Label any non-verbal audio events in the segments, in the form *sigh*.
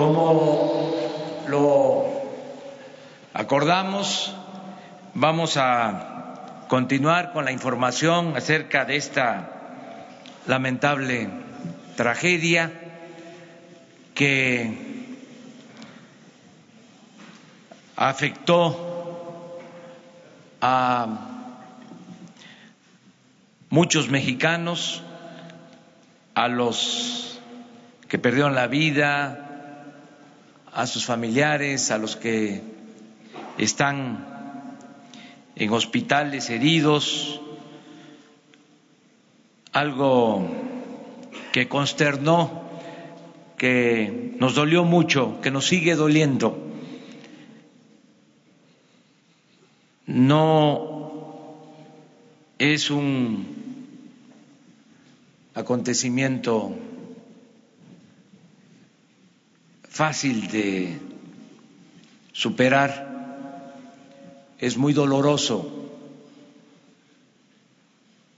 Como lo acordamos, vamos a continuar con la información acerca de esta lamentable tragedia que afectó a muchos mexicanos, a los que perdieron la vida, a sus familiares, a los que están en hospitales heridos, algo que consternó, que nos dolió mucho, que nos sigue doliendo. No es un acontecimiento fácil de superar, es muy doloroso,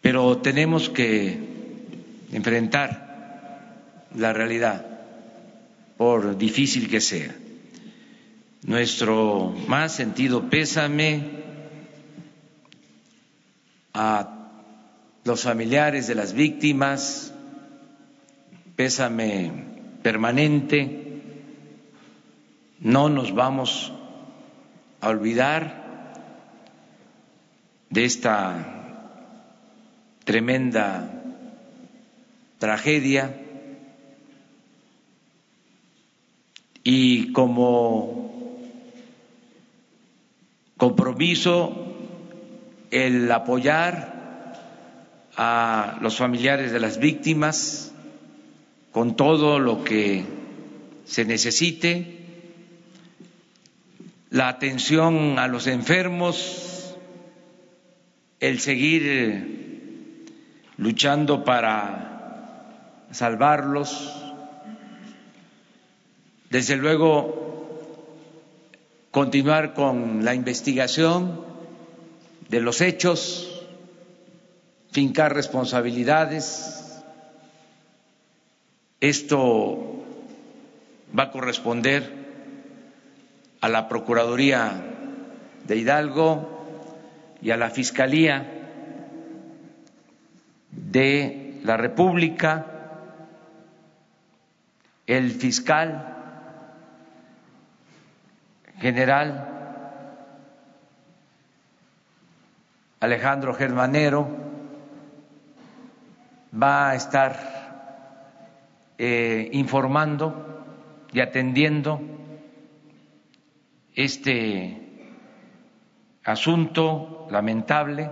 pero tenemos que enfrentar la realidad, por difícil que sea. Nuestro más sentido pésame a los familiares de las víctimas, pésame permanente no nos vamos a olvidar de esta tremenda tragedia. Y como compromiso el apoyar a los familiares de las víctimas con todo lo que se necesite la atención a los enfermos, el seguir luchando para salvarlos, desde luego continuar con la investigación de los hechos, fincar responsabilidades. Esto va a corresponder a la Procuraduría de Hidalgo y a la Fiscalía de la República, el fiscal general Alejandro Germanero va a estar eh, informando y atendiendo este asunto lamentable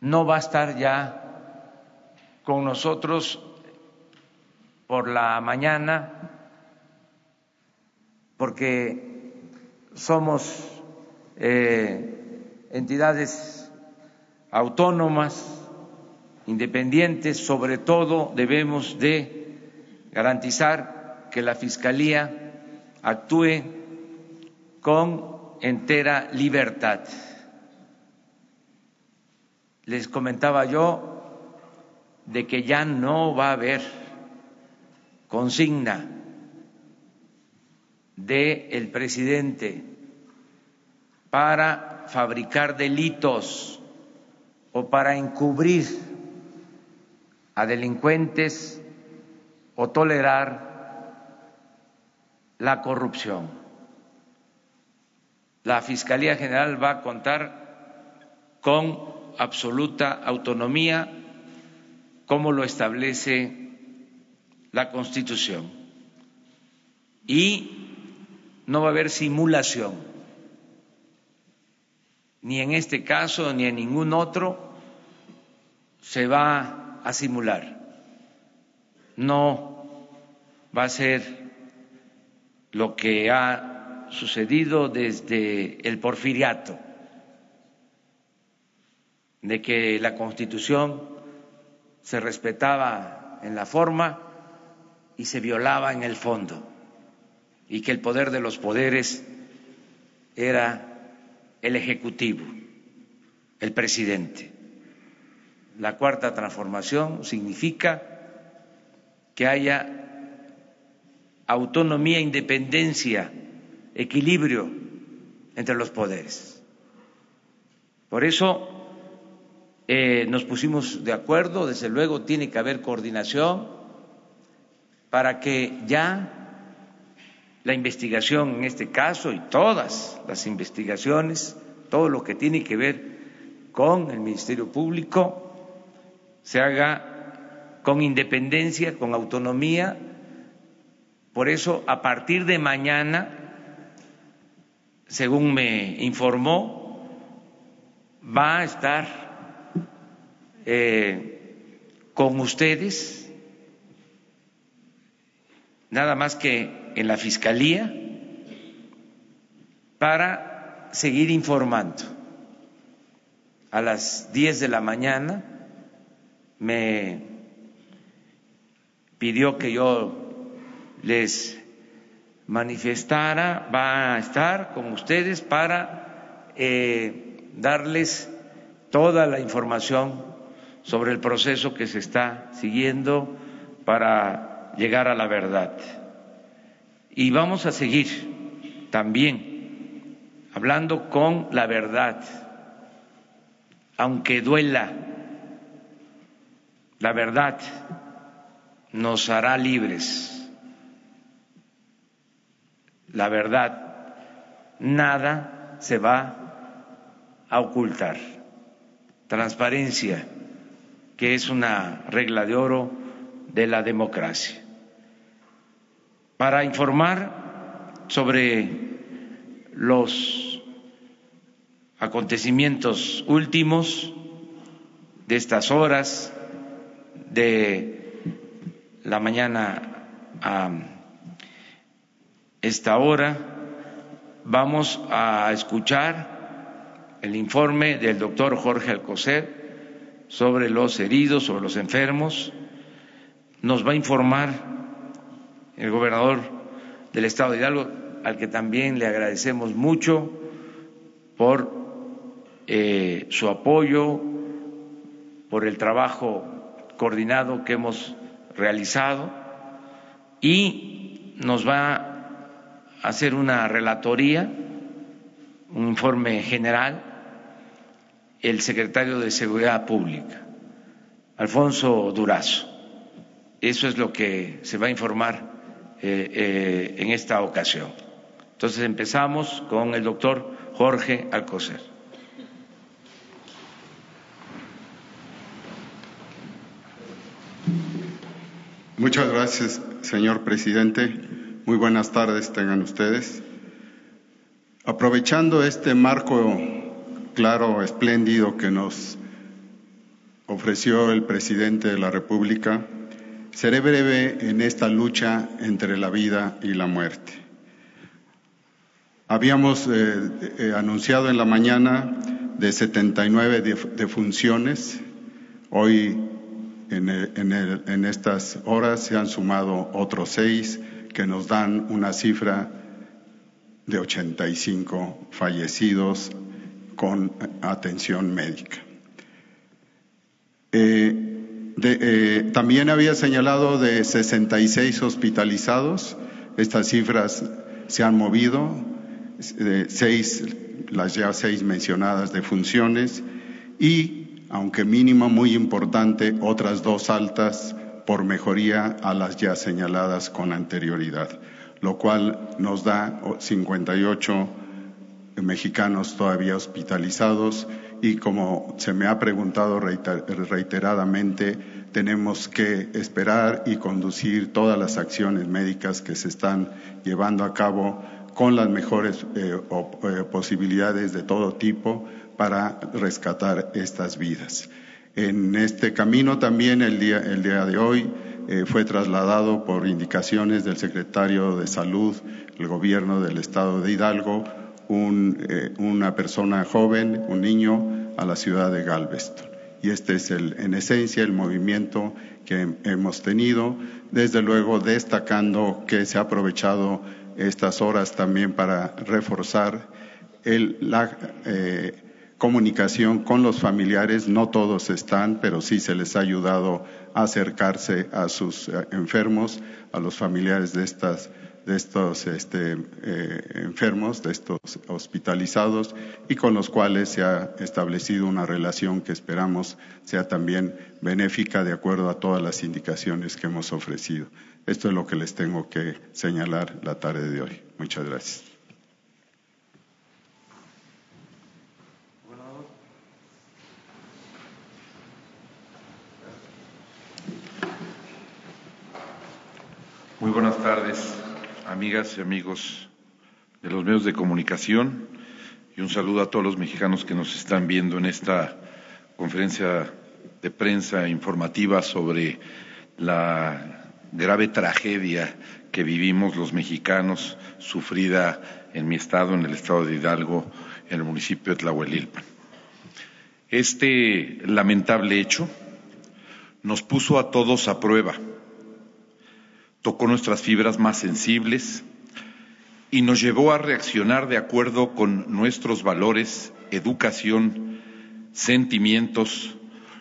no va a estar ya con nosotros por la mañana porque somos eh, entidades autónomas, independientes, sobre todo debemos de garantizar que la Fiscalía actúe con entera libertad. Les comentaba yo de que ya no va a haber consigna del el presidente para fabricar delitos o para encubrir a delincuentes o tolerar la corrupción. La Fiscalía General va a contar con absoluta autonomía, como lo establece la Constitución. Y no va a haber simulación, ni en este caso ni en ningún otro se va a simular. No va a ser lo que ha sucedido desde el porfiriato, de que la Constitución se respetaba en la forma y se violaba en el fondo, y que el poder de los poderes era el Ejecutivo, el presidente. La cuarta transformación significa que haya autonomía, independencia, equilibrio entre los poderes. Por eso eh, nos pusimos de acuerdo, desde luego tiene que haber coordinación para que ya la investigación en este caso y todas las investigaciones, todo lo que tiene que ver con el Ministerio Público, se haga con independencia, con autonomía. Por eso, a partir de mañana, según me informó, va a estar eh, con ustedes, nada más que en la Fiscalía, para seguir informando. A las 10 de la mañana me pidió que yo les manifestara, va a estar con ustedes para eh, darles toda la información sobre el proceso que se está siguiendo para llegar a la verdad. Y vamos a seguir también hablando con la verdad, aunque duela la verdad nos hará libres. La verdad, nada se va a ocultar. Transparencia, que es una regla de oro de la democracia. Para informar sobre los acontecimientos últimos de estas horas, de la mañana a esta hora vamos a escuchar el informe del doctor Jorge Alcocer sobre los heridos, sobre los enfermos. Nos va a informar el gobernador del estado de Hidalgo, al que también le agradecemos mucho por eh, su apoyo, por el trabajo coordinado que hemos realizado y nos va hacer una relatoría, un informe general, el secretario de Seguridad Pública, Alfonso Durazo. Eso es lo que se va a informar eh, eh, en esta ocasión. Entonces empezamos con el doctor Jorge Alcocer. Muchas gracias, señor presidente. Muy buenas tardes tengan ustedes. Aprovechando este marco claro, espléndido que nos ofreció el presidente de la República, seré breve en esta lucha entre la vida y la muerte. Habíamos eh, eh, anunciado en la mañana de 79 defunciones. Hoy en, estas horas se han sumado otros seis que nos dan una cifra de 85 fallecidos con atención médica. Eh, eh, también había señalado de 66 hospitalizados. Estas cifras se han movido, seis, las ya seis mencionadas de funciones, y aunque mínima muy importante, otras dos altas por mejoría a las ya señaladas con anterioridad, lo cual nos da 58 mexicanos todavía hospitalizados y como se me ha preguntado reiteradamente, tenemos que esperar y conducir todas las acciones médicas que se están llevando a cabo con las mejores eh, eh, posibilidades de todo tipo para rescatar estas vidas. En este camino también el día, el día de hoy eh, fue trasladado por indicaciones del secretario de Salud, el gobierno del estado de Hidalgo, eh, una persona joven, un niño, a la ciudad de Galveston. Y este es el, en esencia el movimiento que hemos tenido, desde luego destacando que se ha aprovechado estas horas también para reforzar el, la, eh, comunicación con los familiares, no todos están, pero sí se les ha ayudado a acercarse a sus eh, enfermos, a los familiares de estas de estos este, eh, enfermos, de estos hospitalizados y con los cuales se ha establecido una relación que esperamos sea también benéfica de acuerdo a todas las indicaciones que hemos ofrecido. Esto es lo que les tengo que señalar la tarde de hoy. Muchas gracias. Muy buenas tardes, amigas y amigos de los medios de comunicación, y un saludo a todos los mexicanos que nos están viendo en esta conferencia de prensa informativa sobre la grave tragedia que vivimos los mexicanos, sufrida en mi estado, en el estado de Hidalgo, en el municipio de Tlahuelilpan. Este lamentable hecho nos puso a todos a prueba tocó nuestras fibras más sensibles y nos llevó a reaccionar de acuerdo con nuestros valores, educación, sentimientos.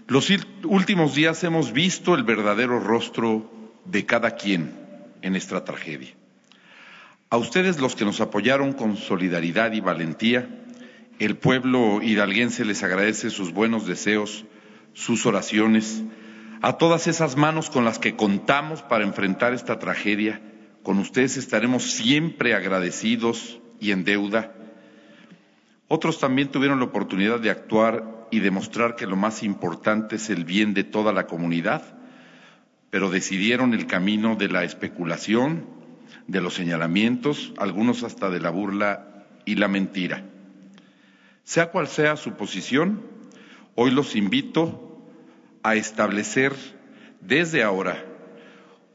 Los últimos días hemos visto el verdadero rostro de cada quien en esta tragedia. A ustedes los que nos apoyaron con solidaridad y valentía, el pueblo hidalguense les agradece sus buenos deseos, sus oraciones, a todas esas manos con las que contamos para enfrentar esta tragedia. Con ustedes estaremos siempre agradecidos y en deuda. Otros también tuvieron la oportunidad de actuar y demostrar que lo más importante es el bien de toda la comunidad, pero decidieron el camino de la especulación, de los señalamientos, algunos hasta de la burla y la mentira. Sea cual sea su posición, hoy los invito a establecer desde ahora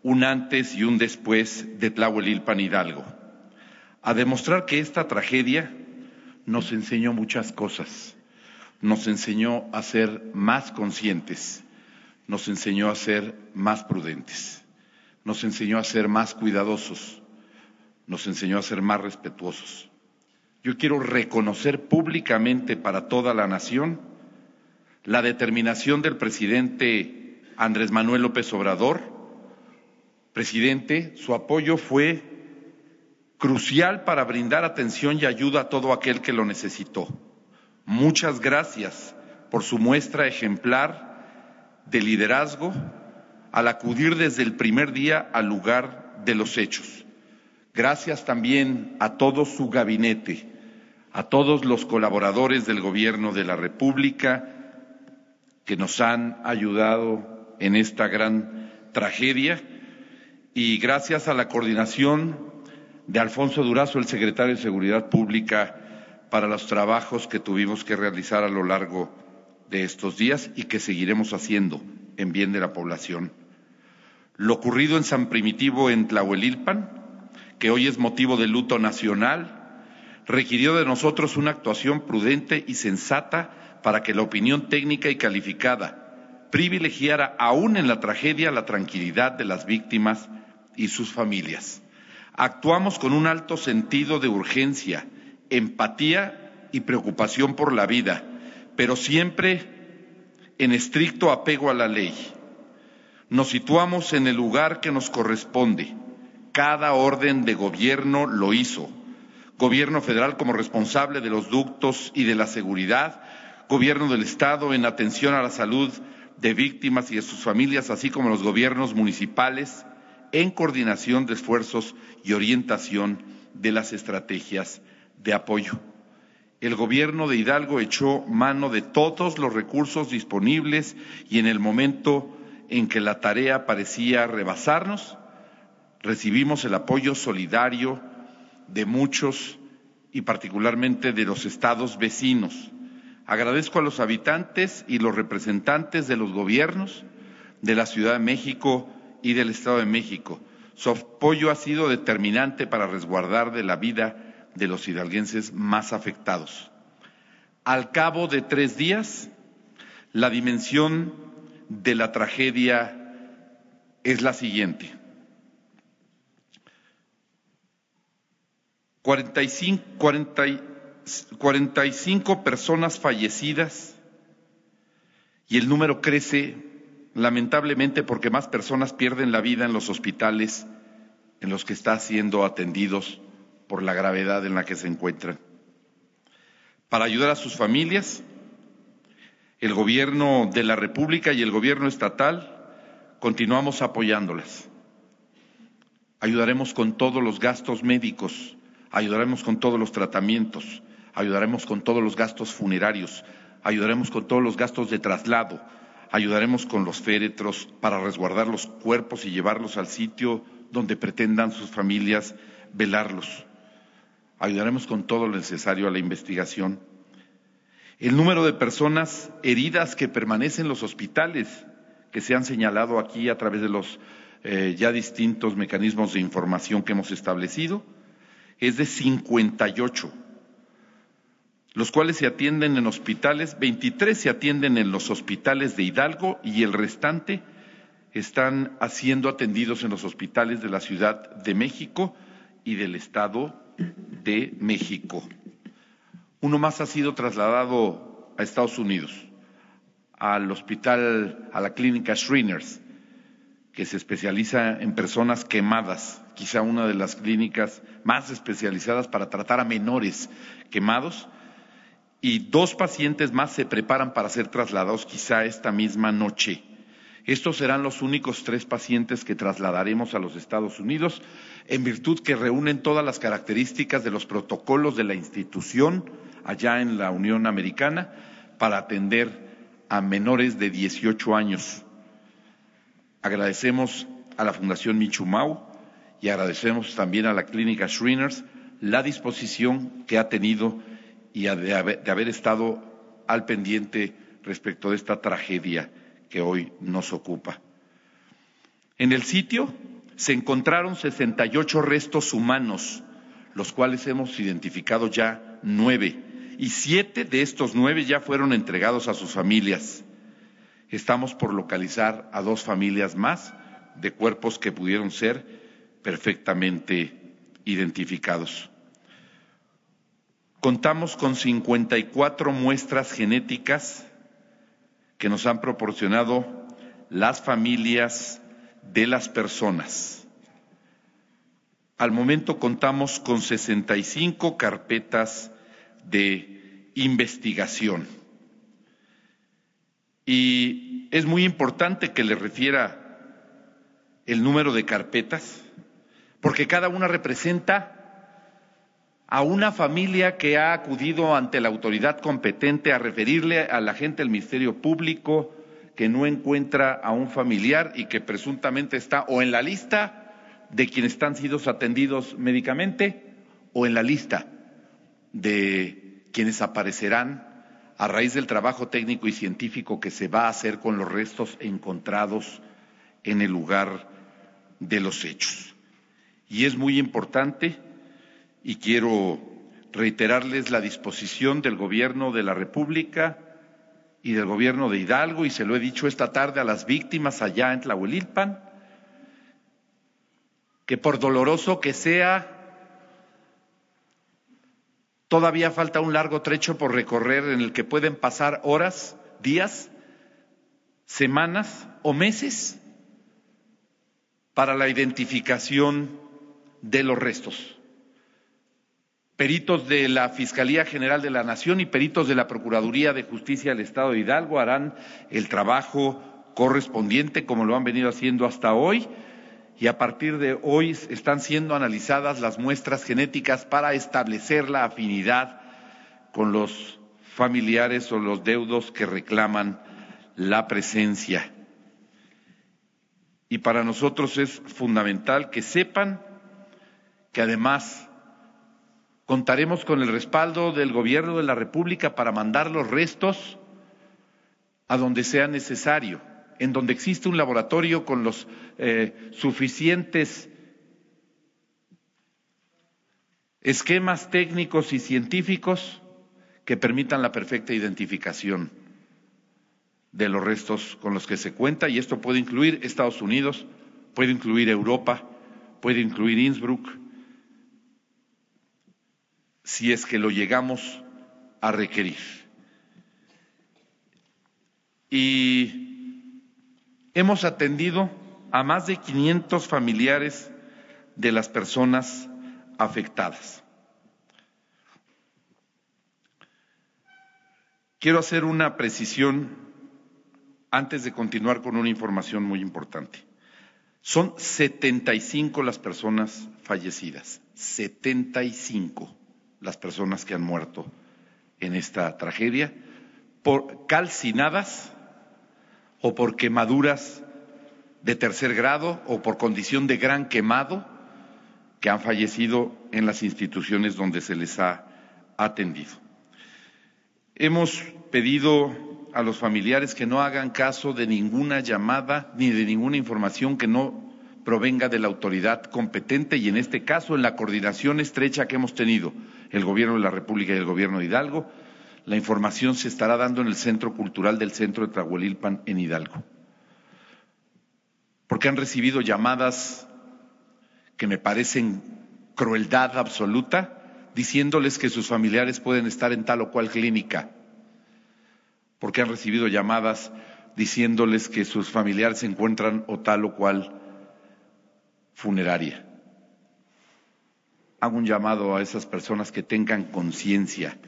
un antes y un después de Tlahuelilpan Hidalgo, a demostrar que esta tragedia nos enseñó muchas cosas, nos enseñó a ser más conscientes, nos enseñó a ser más prudentes, nos enseñó a ser más cuidadosos, nos enseñó a ser más respetuosos. Yo quiero reconocer públicamente para toda la nación la determinación del presidente Andrés Manuel López Obrador. Presidente, su apoyo fue crucial para brindar atención y ayuda a todo aquel que lo necesitó. Muchas gracias por su muestra ejemplar de liderazgo al acudir desde el primer día al lugar de los hechos. Gracias también a todo su gabinete, a todos los colaboradores del Gobierno de la República, que nos han ayudado en esta gran tragedia y gracias a la coordinación de Alfonso Durazo, el secretario de Seguridad Pública, para los trabajos que tuvimos que realizar a lo largo de estos días y que seguiremos haciendo en bien de la población. Lo ocurrido en San Primitivo, en Tlahuelilpan, que hoy es motivo de luto nacional, requirió de nosotros una actuación prudente y sensata para que la opinión técnica y calificada privilegiara aún en la tragedia la tranquilidad de las víctimas y sus familias. Actuamos con un alto sentido de urgencia, empatía y preocupación por la vida, pero siempre en estricto apego a la ley. Nos situamos en el lugar que nos corresponde. Cada orden de gobierno lo hizo. Gobierno federal como responsable de los ductos y de la seguridad, gobierno del Estado en atención a la salud de víctimas y de sus familias, así como los gobiernos municipales en coordinación de esfuerzos y orientación de las estrategias de apoyo. El gobierno de Hidalgo echó mano de todos los recursos disponibles y en el momento en que la tarea parecía rebasarnos, recibimos el apoyo solidario de muchos y particularmente de los estados vecinos Agradezco a los habitantes y los representantes de los gobiernos de la Ciudad de México y del Estado de México. Su apoyo ha sido determinante para resguardar de la vida de los hidalguenses más afectados. Al cabo de tres días, la dimensión de la tragedia es la siguiente. 45, 40, 45 personas fallecidas y el número crece lamentablemente porque más personas pierden la vida en los hospitales en los que están siendo atendidos por la gravedad en la que se encuentran. Para ayudar a sus familias, el gobierno de la República y el gobierno estatal continuamos apoyándolas. Ayudaremos con todos los gastos médicos, ayudaremos con todos los tratamientos, ayudaremos con todos los gastos funerarios, ayudaremos con todos los gastos de traslado, ayudaremos con los féretros para resguardar los cuerpos y llevarlos al sitio donde pretendan sus familias velarlos. Ayudaremos con todo lo necesario a la investigación. El número de personas heridas que permanecen en los hospitales, que se han señalado aquí a través de los eh, ya distintos mecanismos de información que hemos establecido, es de 58 los cuales se atienden en hospitales, 23 se atienden en los hospitales de Hidalgo y el restante están siendo atendidos en los hospitales de la Ciudad de México y del Estado de México. Uno más ha sido trasladado a Estados Unidos, al hospital, a la clínica Shriners, que se especializa en personas quemadas, quizá una de las clínicas más especializadas para tratar a menores quemados y dos pacientes más se preparan para ser trasladados quizá esta misma noche. Estos serán los únicos tres pacientes que trasladaremos a los Estados Unidos, en virtud que reúnen todas las características de los protocolos de la institución allá en la Unión Americana para atender a menores de 18 años. Agradecemos a la Fundación Michumau y agradecemos también a la Clínica Shriners la disposición que ha tenido y de haber, estado al pendiente respecto de esta tragedia que hoy nos ocupa. En el sitio se encontraron 68 restos humanos, los cuales hemos identificado ya nueve, y siete de estos nueve ya fueron entregados a sus familias. Estamos por localizar a dos familias más de cuerpos que pudieron ser perfectamente identificados. Contamos con 54 muestras genéticas que nos han proporcionado las familias de las personas. Al momento contamos con 65 carpetas de investigación. Y es muy importante que le refiera el número de carpetas, porque cada una representa a una familia que ha acudido ante la autoridad competente a referirle a la gente del Ministerio Público que no encuentra a un familiar y que presuntamente está o en la lista de quienes están siendo atendidos médicamente o en la lista de quienes aparecerán a raíz del trabajo técnico y científico que se va a hacer con los restos encontrados en el lugar de los hechos. Y es muy importante y quiero reiterarles la disposición del Gobierno de la República y del Gobierno de Hidalgo, y se lo he dicho esta tarde a las víctimas allá en Tlahuelilpan, que por doloroso que sea, todavía falta un largo trecho por recorrer en el que pueden pasar horas, días, semanas o meses para la identificación de los restos peritos de la Fiscalía General de la Nación y peritos de la Procuraduría de Justicia del Estado de Hidalgo harán el trabajo correspondiente como lo han venido haciendo hasta hoy y a partir de hoy están siendo analizadas las muestras genéticas para establecer la afinidad con los familiares o los deudos que reclaman la presencia. Y para nosotros es fundamental que sepan que además Contaremos con el respaldo del Gobierno de la República para mandar los restos a donde sea necesario, en donde existe un laboratorio con los eh, suficientes esquemas técnicos y científicos que permitan la perfecta identificación de los restos con los que se cuenta, y esto puede incluir Estados Unidos, puede incluir Europa, puede incluir Innsbruck, si es que lo llegamos a requerir. Y hemos atendido a más de 500 familiares de las personas afectadas. Quiero hacer una precisión antes de continuar con una información muy importante. Son 75 las personas fallecidas, 75 las personas que han muerto en esta tragedia, por calcinadas o por quemaduras de tercer grado o por condición de gran quemado que han fallecido en las instituciones donde se les ha atendido. Hemos pedido a los familiares que no hagan caso de ninguna llamada ni de ninguna información que no provenga de la autoridad competente y en este caso en la coordinación estrecha que hemos tenido el Gobierno de la República y el Gobierno de Hidalgo, la información se estará dando en el Centro Cultural del Centro de Trahuelilpan en Hidalgo. Porque han recibido llamadas que me parecen crueldad absoluta, diciéndoles que sus familiares pueden estar en tal o cual clínica porque han recibido llamadas diciéndoles que sus familiares se encuentran o tal o cual funeraria. Hago un llamado a esas personas que tengan conciencia,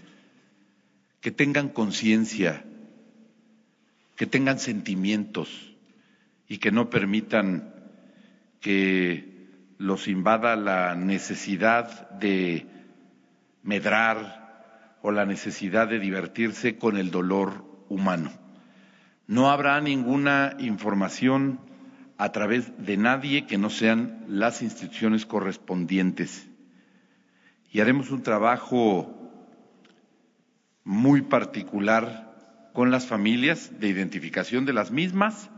que tengan conciencia, que tengan sentimientos y que no permitan que los invada la necesidad de medrar o la necesidad de divertirse con el dolor humano. No habrá ninguna información a través de nadie que no sean las instituciones correspondientes. Y haremos un trabajo muy particular con las familias de identificación de las mismas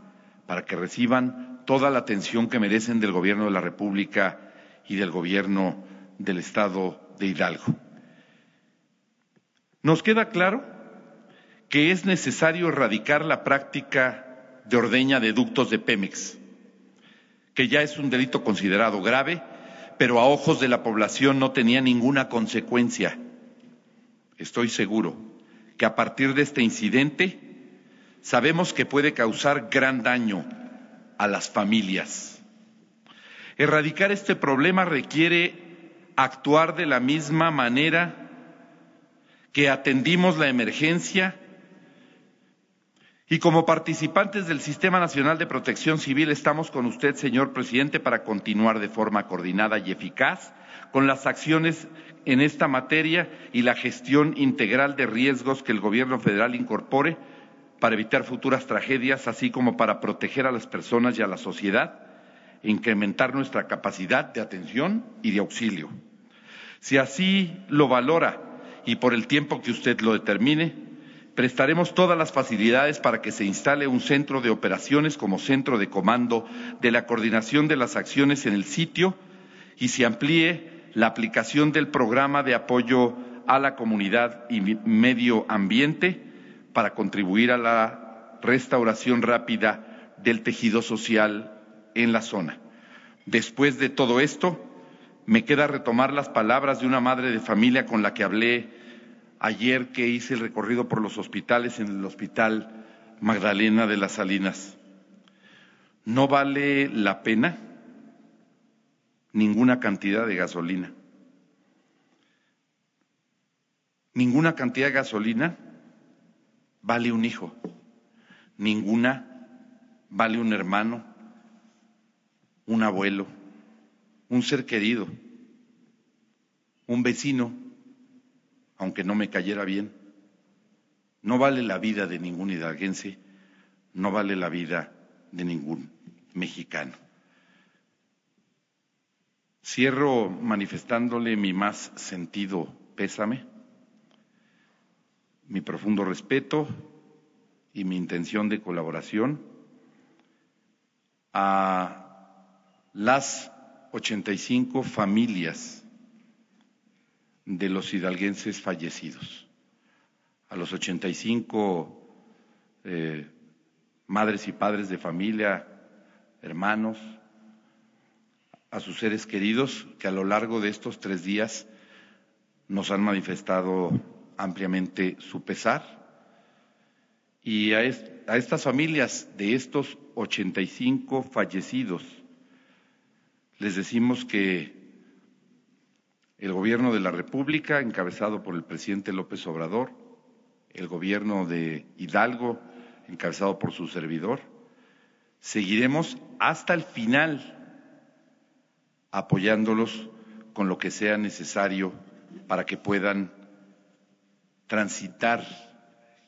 para que reciban toda la atención que merecen del Gobierno de la República y del Gobierno del Estado de Hidalgo. ¿Nos queda claro? que es necesario erradicar la práctica de ordeña de ductos de Pemex, que ya es un delito considerado grave, pero a ojos de la población no tenía ninguna consecuencia. Estoy seguro que a partir de este incidente sabemos que puede causar gran daño a las familias. Erradicar este problema requiere actuar de la misma manera que atendimos la emergencia y como participantes del Sistema Nacional de Protección Civil estamos con usted, señor presidente, para continuar de forma coordinada y eficaz con las acciones en esta materia y la gestión integral de riesgos que el Gobierno federal incorpore para evitar futuras tragedias, así como para proteger a las personas y a la sociedad e incrementar nuestra capacidad de atención y de auxilio. Si así lo valora y por el tiempo que usted lo determine, prestaremos todas las facilidades para que se instale un centro de operaciones como centro de comando de la coordinación de las acciones en el sitio y se amplíe la aplicación del programa de apoyo a la comunidad y medio ambiente para contribuir a la restauración rápida del tejido social en la zona. Después de todo esto, me queda retomar las palabras de una madre de familia con la que hablé ayer que hice el recorrido por los hospitales en el Hospital Magdalena de las Salinas. No vale la pena ninguna cantidad de gasolina. Ninguna cantidad de gasolina vale un hijo. Ninguna vale un hermano, un abuelo, un ser querido, un vecino aunque no me cayera bien. No vale la vida de ningún hidalguense, no vale la vida de ningún mexicano. Cierro manifestándole mi más sentido pésame, mi profundo respeto y mi intención de colaboración a las 85 familias de los hidalguenses fallecidos, a los 85 eh, madres y padres de familia, hermanos, a sus seres queridos que a lo largo de estos tres días nos han manifestado ampliamente su pesar. Y a, a estas familias de estos 85 fallecidos les decimos que el gobierno de la República, encabezado por el presidente López Obrador, el gobierno de Hidalgo, encabezado por su servidor, seguiremos hasta el final apoyándolos con lo que sea necesario para que puedan transitar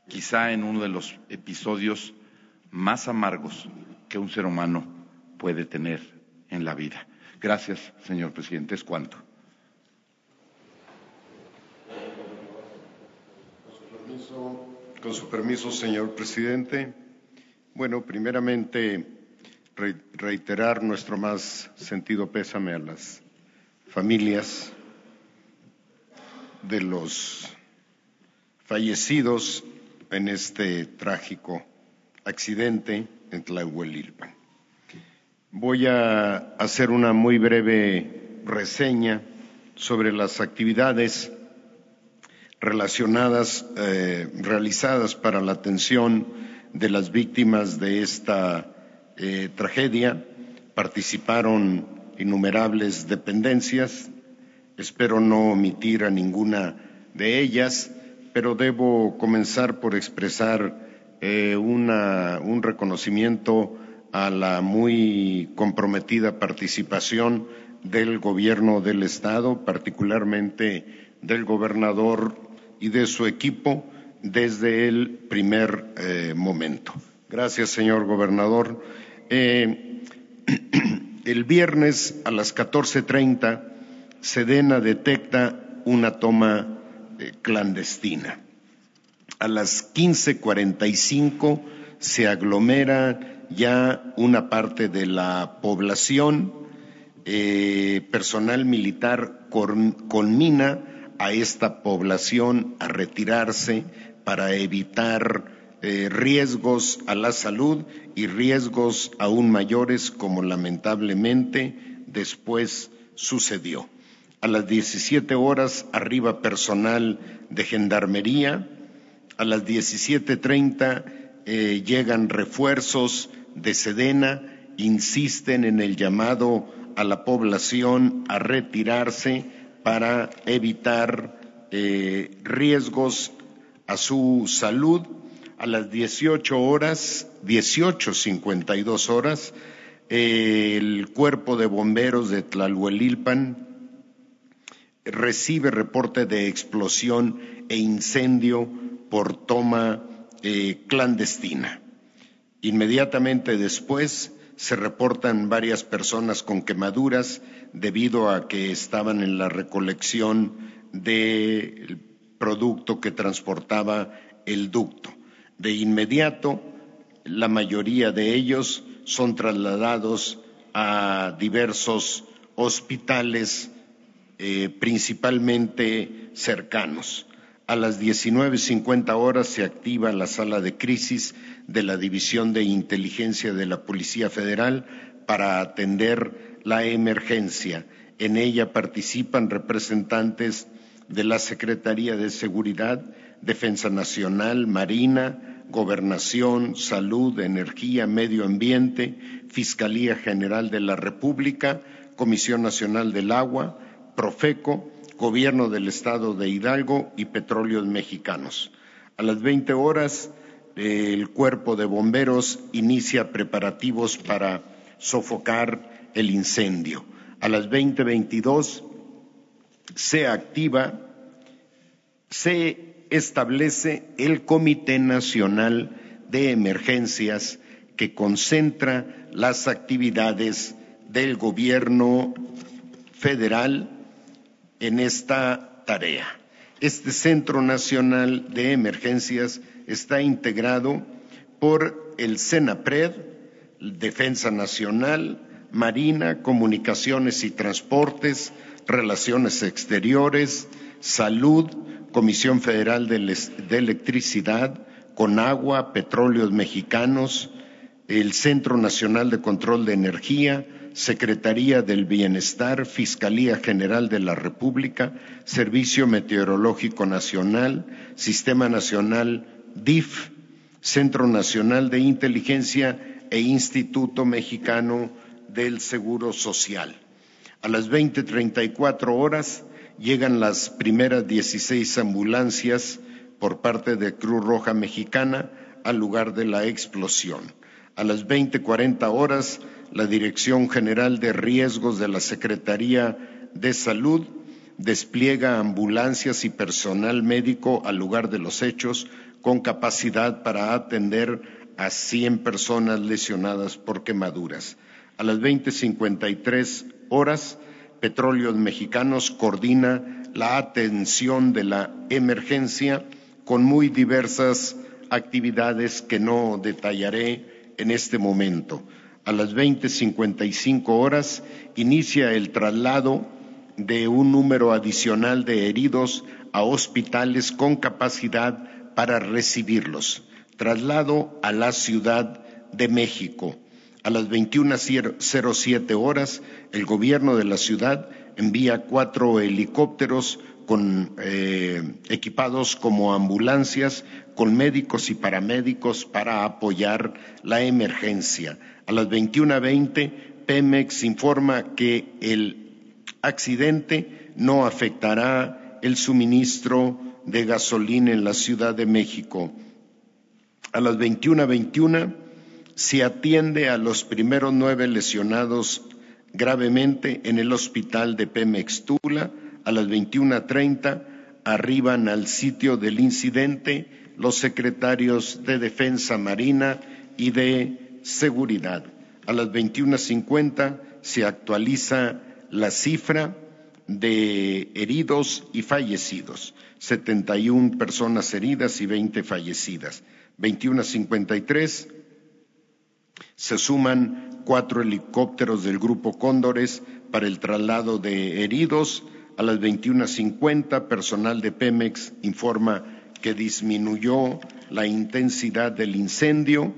quizá en uno de los episodios más amargos que un ser humano puede tener en la vida. Gracias, señor presidente. Es cuanto. Con su permiso, señor presidente. Bueno, primeramente reiterar nuestro más sentido pésame a las familias de los fallecidos en este trágico accidente en Tlahuelilpan. Voy a hacer una muy breve reseña sobre las actividades relacionadas, eh, realizadas para la atención de las víctimas de esta eh, tragedia. Participaron innumerables dependencias. Espero no omitir a ninguna de ellas, pero debo comenzar por expresar eh, un reconocimiento a la muy comprometida participación del gobierno del Estado, particularmente del gobernador y de su equipo desde el primer eh, momento. Gracias, señor gobernador. Eh, *clears throat* el viernes a las 14.30, Sedena detecta una toma eh, clandestina. A las 15.45 se aglomera ya una parte de la población, personal militar conmina a esta población a retirarse para evitar eh, riesgos a la salud y riesgos aún mayores como lamentablemente después sucedió. A las 17 horas arriba personal de gendarmería, a las 17.30 eh, llegan refuerzos de Sedena, insisten en el llamado a la población a retirarse para evitar eh, riesgos a su salud. A las 18 horas, 18.52 horas, el cuerpo de bomberos de Tlalhuelilpan recibe reporte de explosión e incendio por toma eh, clandestina. Inmediatamente después se reportan varias personas con quemaduras debido a que estaban en la recolección del producto que transportaba el ducto. De inmediato, la mayoría de ellos son trasladados a diversos hospitales, eh, principalmente cercanos. A las 19.50 horas se activa la sala de crisis de la División de Inteligencia de la Policía Federal para atender la emergencia. En ella participan representantes de la Secretaría de Seguridad, Defensa Nacional, Marina, Gobernación, Salud, Energía, Medio Ambiente, Fiscalía General de la República, Comisión Nacional del Agua, Profeco, Gobierno del Estado de Hidalgo y Petróleos Mexicanos. A las 20 horas, el Cuerpo de Bomberos inicia preparativos para sofocar el incendio. A las 20.22 se activa, se establece el Comité Nacional de Emergencias que concentra las actividades del gobierno federal en esta tarea. Este Centro Nacional de Emergencias está integrado por el CENAPRED, Defensa Nacional, Marina, Comunicaciones y Transportes, Relaciones Exteriores, Salud, Comisión Federal de Electricidad, Conagua, Petróleos Mexicanos, el Centro Nacional de Control de Energía, Secretaría del Bienestar, Fiscalía General de la República, Servicio Meteorológico Nacional, Sistema Nacional DIF, Centro Nacional de Inteligencia e Instituto Mexicano del Seguro Social. A las 20.34 horas llegan las primeras 16 ambulancias por parte de Cruz Roja Mexicana al lugar de la explosión. A las 20.40 horas, la Dirección General de Riesgos de la Secretaría de Salud despliega ambulancias y personal médico al lugar de los hechos con capacidad para atender a 100 personas lesionadas por quemaduras. A las 20.53 horas, Petróleos Mexicanos coordina la atención de la emergencia con muy diversas actividades que no detallaré en este momento. A las 20.55 horas inicia el traslado de un número adicional de heridos a hospitales con capacidad para recibirlos. Traslado a la Ciudad de México. A las 21.07 horas, el gobierno de la ciudad envía cuatro helicópteros con, eh, equipados como ambulancias con médicos y paramédicos para apoyar la emergencia. A las 21.20, Pemex informa que el accidente no afectará el suministro de gasolina en la Ciudad de México. A las 21.21 se atiende a los primeros nueve lesionados gravemente en el hospital de Pemex Tula. A las 21.30 arriban al sitio del incidente los secretarios de Defensa Marina y de Seguridad. A las 21.50 se actualiza la cifra de heridos y fallecidos, 71 personas heridas y 20 fallecidas. 21.53 se suman cuatro helicópteros del Grupo Cóndores para el traslado de heridos. A las 21.50, personal de Pemex informa que disminuyó la intensidad del incendio.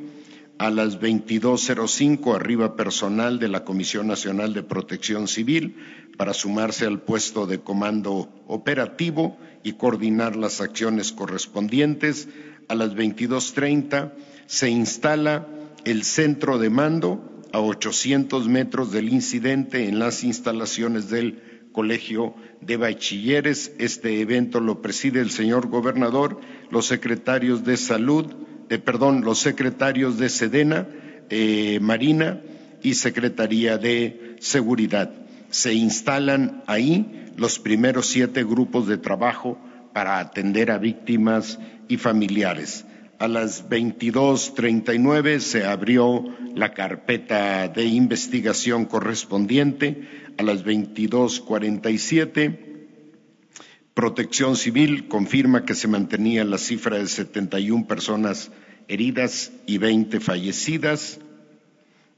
A las 22.05 arriba personal de la Comisión Nacional de Protección Civil para sumarse al puesto de comando operativo y coordinar las acciones correspondientes. A las 22.30 se instala el centro de mando a 800 metros del incidente en las instalaciones del Colegio de Bachilleres. Este evento lo preside el señor gobernador, los secretarios de salud, eh, perdón, los secretarios de Sedena, eh, Marina y Secretaría de Seguridad. Se instalan ahí los primeros siete grupos de trabajo para atender a víctimas y familiares. A las 22.39 se abrió la carpeta de investigación correspondiente. A las 22.47 Protección Civil confirma que se mantenía la cifra de 71 personas heridas y 20 fallecidas.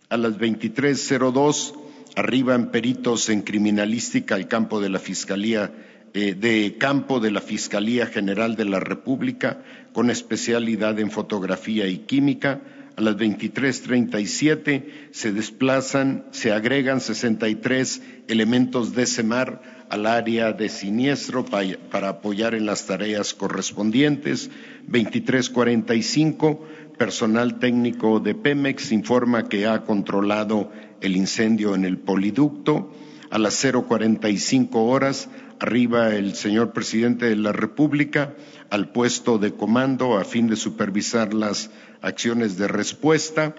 A las 23.02 arriban peritos en criminalística al campo de la Fiscalía de campo de la Fiscalía General de la República con especialidad en fotografía y química. A las 23.37 se desplazan, se agregan 63 elementos de SEMAR al área de siniestro para apoyar en las tareas correspondientes. 23.45 personal técnico de Pemex informa que ha controlado el incendio en el poliducto. A las 0.45 horas arriba el señor presidente de la República al puesto de comando a fin de supervisar las acciones de respuesta.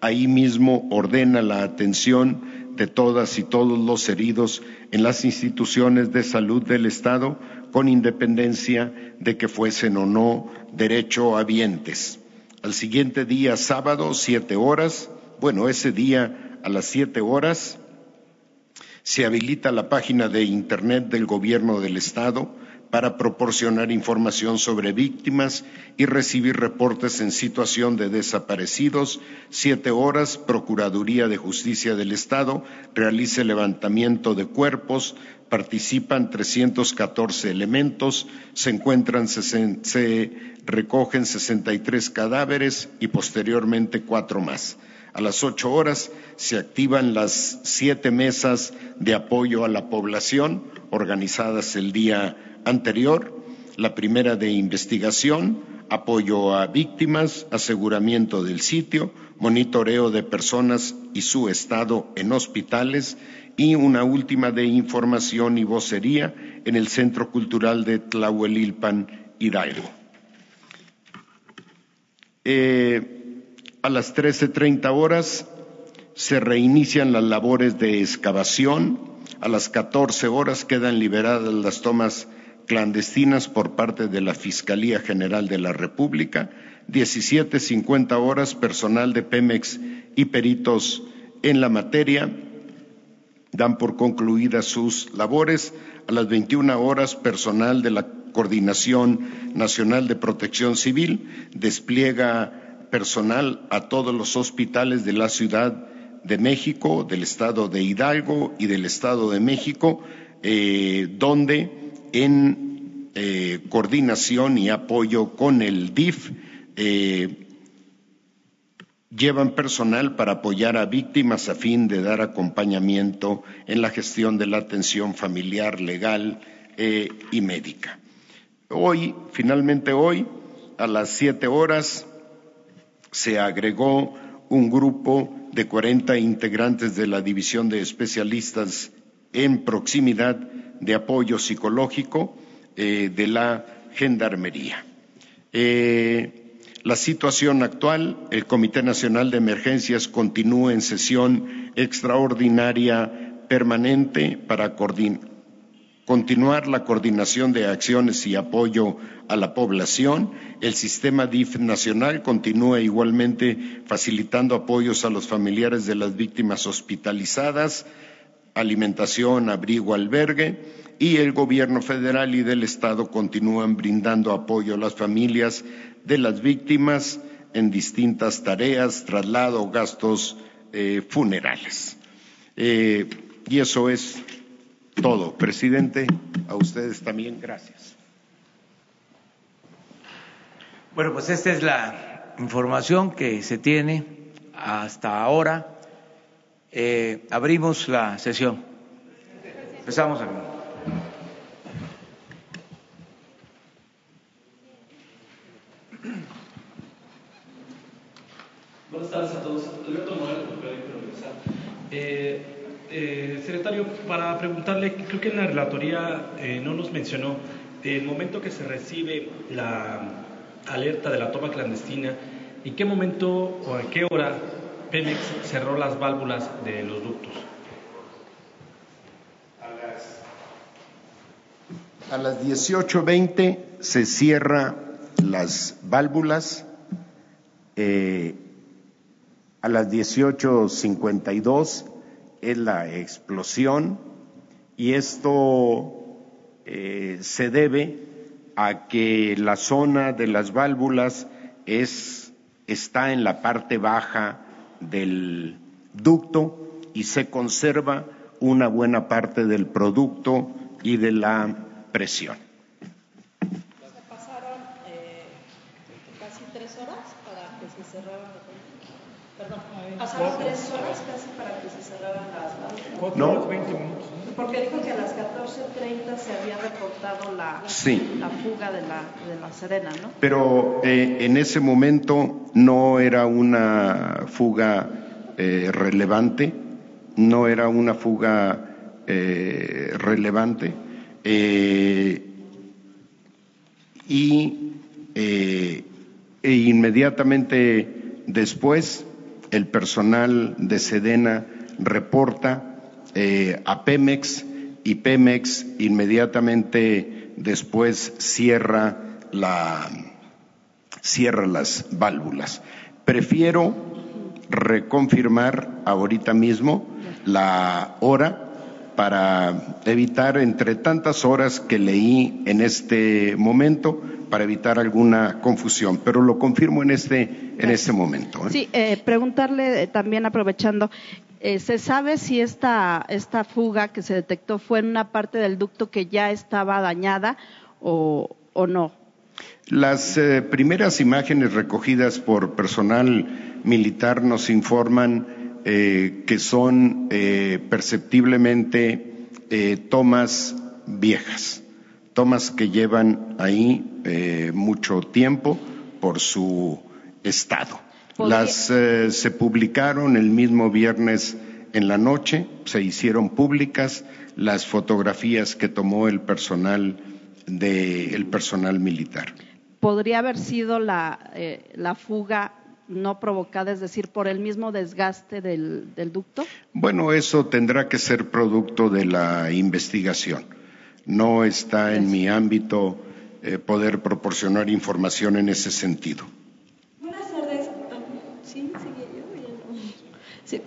Ahí mismo ordena la atención de todas y todos los heridos en las instituciones de salud del Estado, con independencia de que fuesen o no derechohabientes. Al siguiente día, sábado, siete horas, bueno, ese día a las siete horas, se habilita la página de Internet del Gobierno del Estado para proporcionar información sobre víctimas y recibir reportes en situación de desaparecidos. Siete horas, Procuraduría de Justicia del Estado realiza el levantamiento de cuerpos, participan 314 elementos, se encuentran, se recogen 63 cadáveres y posteriormente cuatro más. A las ocho horas se activan las siete mesas de apoyo a la población organizadas el día anterior. La primera de investigación, apoyo a víctimas, aseguramiento del sitio, monitoreo de personas y su estado en hospitales y una última de información y vocería en el Centro Cultural de Tlahuelilpan, Hidalgo. Eh, a las 13.30 horas se reinician las labores de excavación. A las 14 horas quedan liberadas las tomas clandestinas por parte de la Fiscalía General de la República. 17.50 horas personal de Pemex y peritos en la materia dan por concluidas sus labores. A las 21 horas, personal de la Coordinación Nacional de Protección Civil despliega personal a todos los hospitales de la Ciudad de México, del Estado de Hidalgo y del Estado de México, eh, donde en eh, coordinación y apoyo con el DIF eh, llevan personal para apoyar a víctimas a fin de dar acompañamiento en la gestión de la atención familiar, legal y médica. Hoy, finalmente hoy, a las siete horas, se agregó un grupo de 40 integrantes de la División de Especialistas en Proximidad de Apoyo Psicológico eh, de la Gendarmería. Eh, la situación actual, el Comité Nacional de Emergencias continúa en sesión extraordinaria permanente para continuar la coordinación de acciones y apoyo a la población. El sistema DIF nacional continúa igualmente facilitando apoyos a los familiares de las víctimas hospitalizadas, alimentación, abrigo, albergue y el gobierno federal y del Estado continúan brindando apoyo a las familias de las víctimas en distintas tareas, traslado, gastos eh, funerales. Eh, y eso es todo. Presidente, a ustedes también gracias. Bueno, pues esta es la información que se tiene hasta ahora. Eh, abrimos la sesión. Empezamos. A... Buenas tardes a todos. Alberto Morales, eh, eh, secretario, para preguntarle, creo que en la relatoría eh, no nos mencionó el momento que se recibe la alerta de la toma clandestina, ¿en qué momento o en qué hora Pemex cerró las válvulas de los ductos? A las, a las 18.20 se cierra las válvulas. Eh, a las 18.52 es la explosión y esto eh, se debe a que la zona de las válvulas es, está en la parte baja del ducto y se conserva una buena parte del producto y de la presión. pasaron eh, casi tres horas para que se cerrara Perdón, pasaron tres horas casi para que se cerraran las válvulas. No. Porque dijo que a las 14.30 se había reportado la, la fuga de la, de la Serena, ¿no? Pero eh, en ese momento no era una fuga eh, relevante, no era una fuga eh, relevante. y e inmediatamente después el personal de Sedena reporta eh, a Pemex y Pemex inmediatamente después cierra la cierra las válvulas. Prefiero reconfirmar ahorita mismo la hora para evitar entre tantas horas que leí en este momento para evitar alguna confusión, pero lo confirmo en este, en este momento. ¿eh? Sí, eh, preguntarle eh, también aprovechando, ¿se sabe si esta, esta fuga que se detectó fue en una parte del ducto que ya estaba dañada o, o no? Las primeras imágenes recogidas por personal militar nos informan eh, que son perceptiblemente tomas viejas, tomas que llevan ahí mucho tiempo por su estado. Las se publicaron el mismo viernes en la noche, se hicieron públicas las fotografías que tomó el personal del personal militar. ¿Podría haber sido la, la fuga no provocada, es decir, por el mismo desgaste del, ducto? Bueno, eso tendrá que ser producto de la investigación. No está en mi ámbito eh, poder proporcionar información en ese sentido. Buenas tardes. ¿Sí? ¿Sí?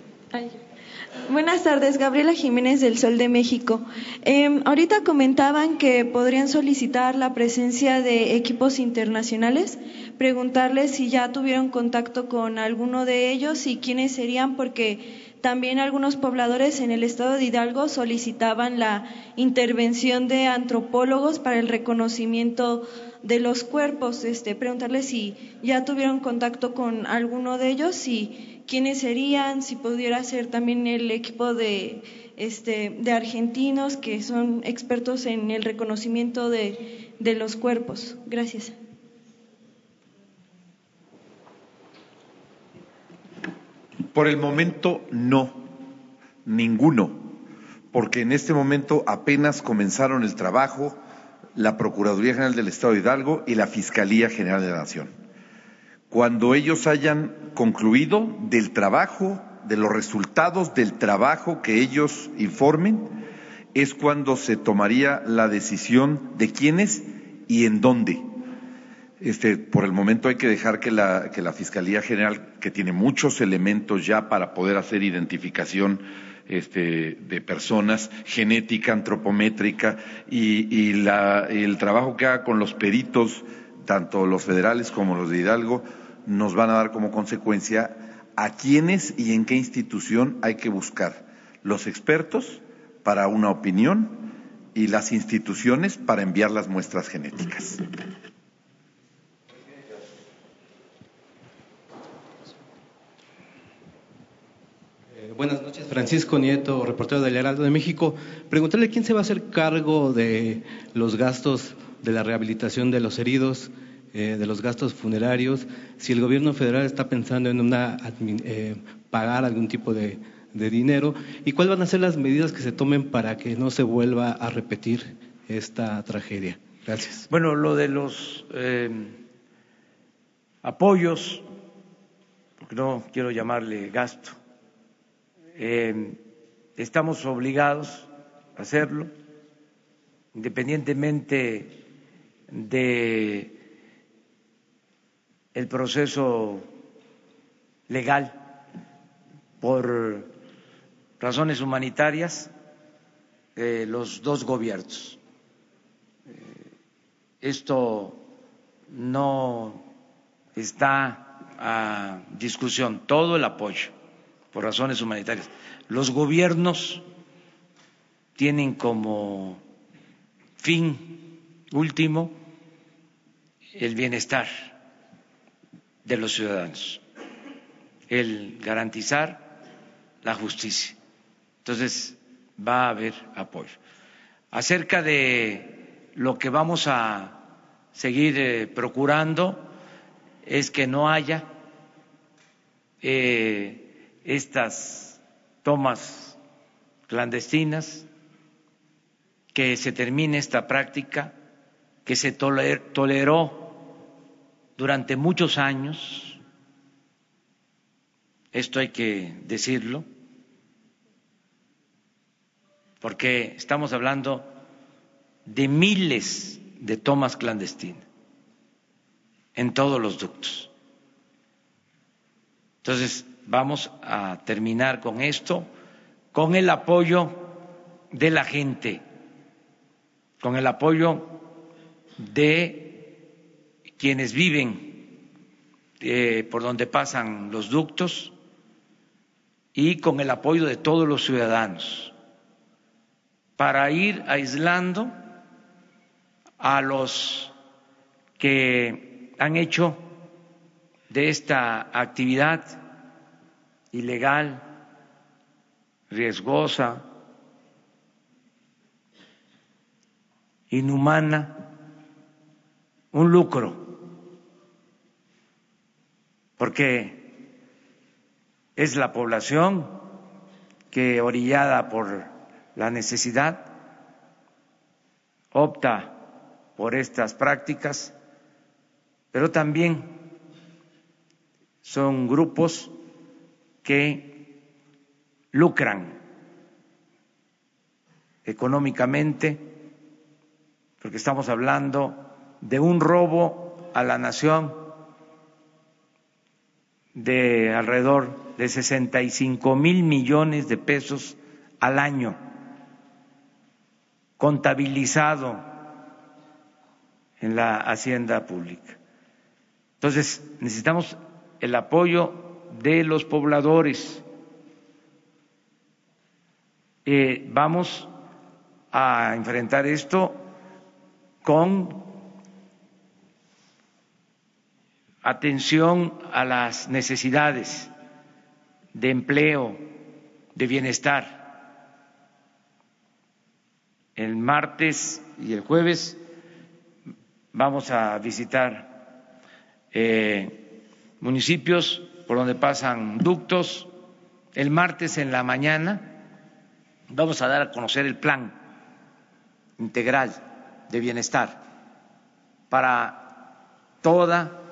Buenas tardes, Gabriela Jiménez del Sol de México. Em, ahorita comentaban que podrían solicitar la presencia de equipos internacionales. Preguntarles si ya tuvieron contacto con alguno de ellos y quiénes serían, porque también algunos pobladores en el estado de Hidalgo solicitaban la intervención de antropólogos para el reconocimiento de los cuerpos. Este, preguntarles si ya tuvieron contacto con alguno de ellos y quiénes serían, si pudiera ser también el equipo de, este, de argentinos que son expertos en el reconocimiento de, de los cuerpos. Gracias. Por el momento no, ninguno, porque en este momento apenas comenzaron el trabajo la Procuraduría General del Estado de Hidalgo y la Fiscalía General de la Nación. Cuando ellos hayan concluido del trabajo, de los resultados del trabajo que ellos informen, es cuando se tomaría la decisión de quiénes y en dónde. Este, por el momento hay que dejar que la, Fiscalía General, que tiene muchos elementos ya para poder hacer identificación este, de personas, genética, antropométrica, y, el trabajo que haga con los peritos, tanto los federales como los de Hidalgo, nos van a dar como consecuencia a quiénes y en qué institución hay que buscar los expertos para una opinión y las instituciones para enviar las muestras genéticas. Buenas noches, Francisco Nieto, reportero del Heraldo de México. Preguntarle quién se va a hacer cargo de los gastos de la rehabilitación de los heridos eh, de los gastos funerarios, si el gobierno federal está pensando en una, eh, pagar algún tipo de, dinero y cuáles van a ser las medidas que se tomen para que no se vuelva a repetir esta tragedia. Gracias. Bueno, lo de los eh, apoyos, porque no quiero llamarle gasto, estamos obligados a hacerlo, independientemente de el proceso legal por razones humanitarias eh, los dos gobiernos. Eh, esto no está a discusión, todo el apoyo por razones humanitarias. Los gobiernos tienen como fin último el bienestar de los ciudadanos, el garantizar la justicia. Entonces, va a haber apoyo. Acerca de lo que vamos a seguir eh, procurando es que no haya eh, estas tomas clandestinas, que se termine esta práctica que se toleró durante muchos años, esto hay que decirlo, porque estamos hablando de miles de tomas clandestinas en todos los ductos. Entonces, vamos a terminar con esto, con el apoyo de la gente, con el apoyo de quienes viven eh, por donde pasan los ductos y con el apoyo de todos los ciudadanos para ir aislando a los que han hecho de esta actividad ilegal, riesgosa, inhumana, un lucro, porque es la población que, orillada por la necesidad, opta por estas prácticas, pero también son grupos que lucran económicamente, porque estamos hablando de un robo a la nación de alrededor de 65 mil millones de pesos al año, contabilizado en la hacienda pública. Entonces, necesitamos el apoyo de los pobladores. Eh, vamos a enfrentar esto con atención a las necesidades de empleo, de bienestar. El martes y el jueves vamos a visitar eh, municipios por donde pasan ductos. El martes en la mañana vamos a dar a conocer el plan integral de bienestar para toda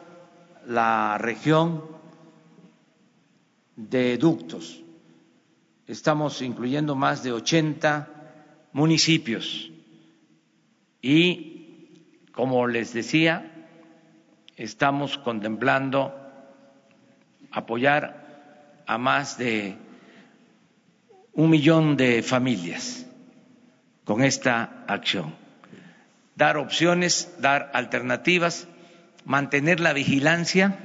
la región de ductos. Estamos incluyendo más de 80 municipios y, como les decía, estamos contemplando apoyar a más de un millón de familias con esta acción. Dar opciones, dar alternativas mantener la vigilancia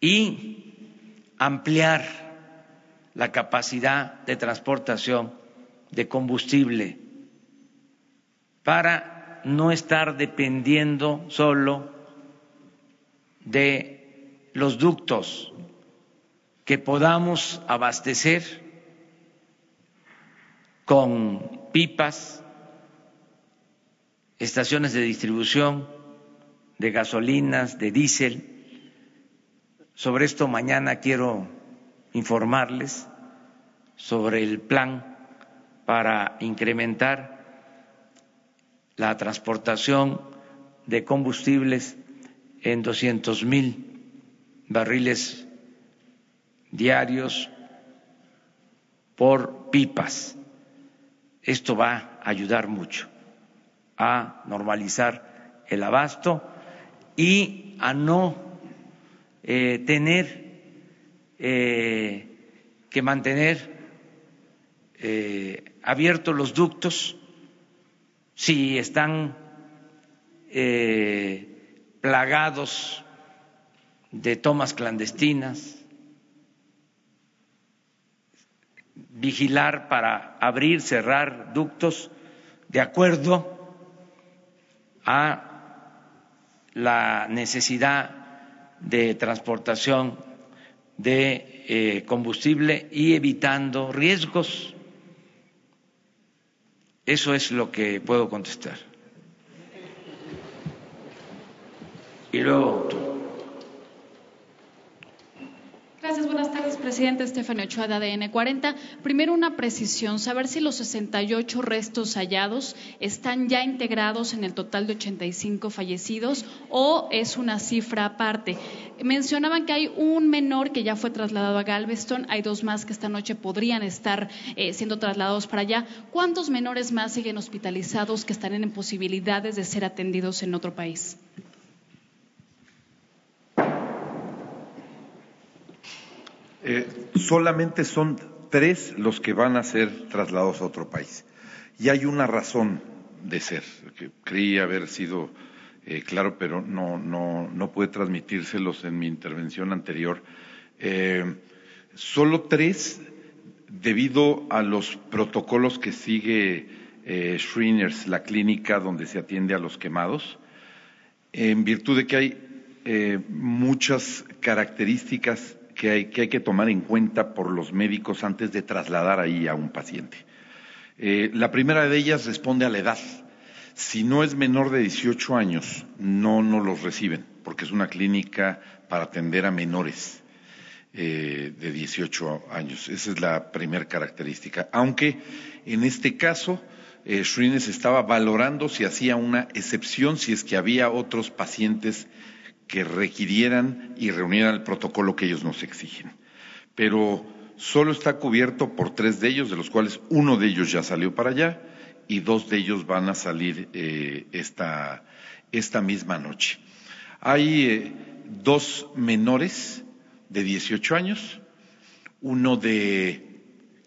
y ampliar la capacidad de transportación de combustible para no estar dependiendo solo de los ductos, que podamos abastecer con pipas, estaciones de distribución de gasolinas, de diésel. Sobre esto mañana quiero informarles sobre el plan para incrementar la transportación de combustibles en 200 mil barriles diarios por pipas. Esto va a ayudar mucho a normalizar el abasto y a no eh, tener eh, que mantener eh, abiertos los ductos si están plagados de tomas clandestinas, vigilar para abrir, cerrar ductos de acuerdo a la necesidad de transportación de eh, combustible y evitando riesgos. Eso es lo que puedo contestar. Y luego Gracias, buenas tardes, presidente Estefano Ochoa de ADN 40. Primero, una precisión, saber si los 68 restos hallados están ya integrados en el total de 85 fallecidos o es una cifra aparte. Mencionaban que hay un menor que ya fue trasladado a Galveston, hay dos más que esta noche podrían estar eh, siendo trasladados para allá. ¿Cuántos menores más siguen hospitalizados que están en posibilidades de ser atendidos en otro país? Eh, solamente son tres los que van a ser trasladados a otro país. Y hay una razón de ser, que creí haber sido eh, claro, pero no, no, no pude transmitírselos en mi intervención anterior. Eh, solo tres, debido a los protocolos que sigue eh, la clínica donde se atiende a los quemados, en virtud de que hay muchas características que hay, que tomar en cuenta por los médicos antes de trasladar ahí a un paciente. Eh, la primera de ellas responde a la edad. Si no es menor de 18 años, no los reciben, porque es una clínica para atender a menores eh, de 18 años. Esa es la primera característica. Aunque en este caso, eh, Shrines estaba valorando si hacía una excepción, si es que había otros pacientes que requirieran y reunieran el protocolo que ellos nos exigen. Pero solo está cubierto por tres de ellos, de los cuales uno de ellos ya salió para allá y dos de ellos van a salir eh, esta, misma noche. Hay eh, dos menores de 18 años, uno de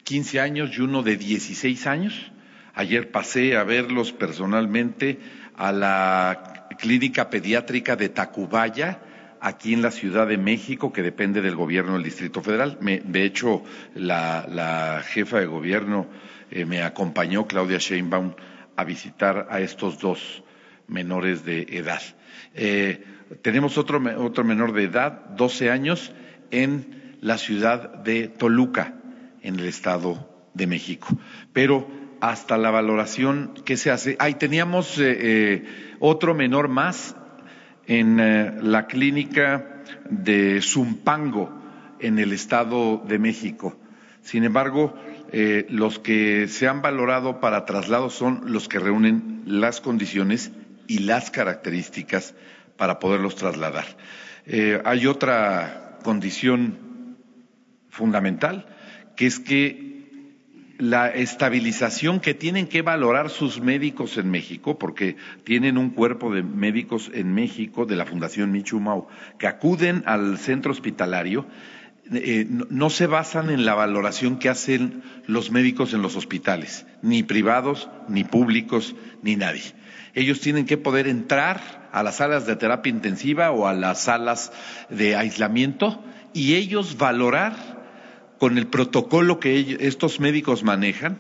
15 años y uno de 16 años. Ayer pasé a verlos personalmente a la clínica pediátrica de Tacubaya, aquí en la Ciudad de México, que depende del gobierno del Distrito Federal. de hecho, la, jefa de gobierno eh, me acompañó, Claudia Sheinbaum, a visitar a estos dos menores de edad. Eh, tenemos otro, otro menor de edad, 12 años, en la ciudad de Toluca, en el Estado de México. Pero hasta la valoración que se hace. Ahí teníamos eh, eh, otro menor más en eh, la clínica de Zumpango, en el Estado de México. Sin embargo, los que se han valorado para traslado son los que reúnen las condiciones y las características para poderlos trasladar. hay otra condición fundamental, que es que la estabilización que tienen que valorar sus médicos en México, porque tienen un cuerpo de médicos en México de la Fundación Michumau que acuden al centro hospitalario, eh, no, se basan en la valoración que hacen los médicos en los hospitales, ni privados, ni públicos, ni nadie. Ellos tienen que poder entrar a las salas de terapia intensiva o a las salas de aislamiento y ellos valorar con el protocolo que estos médicos manejan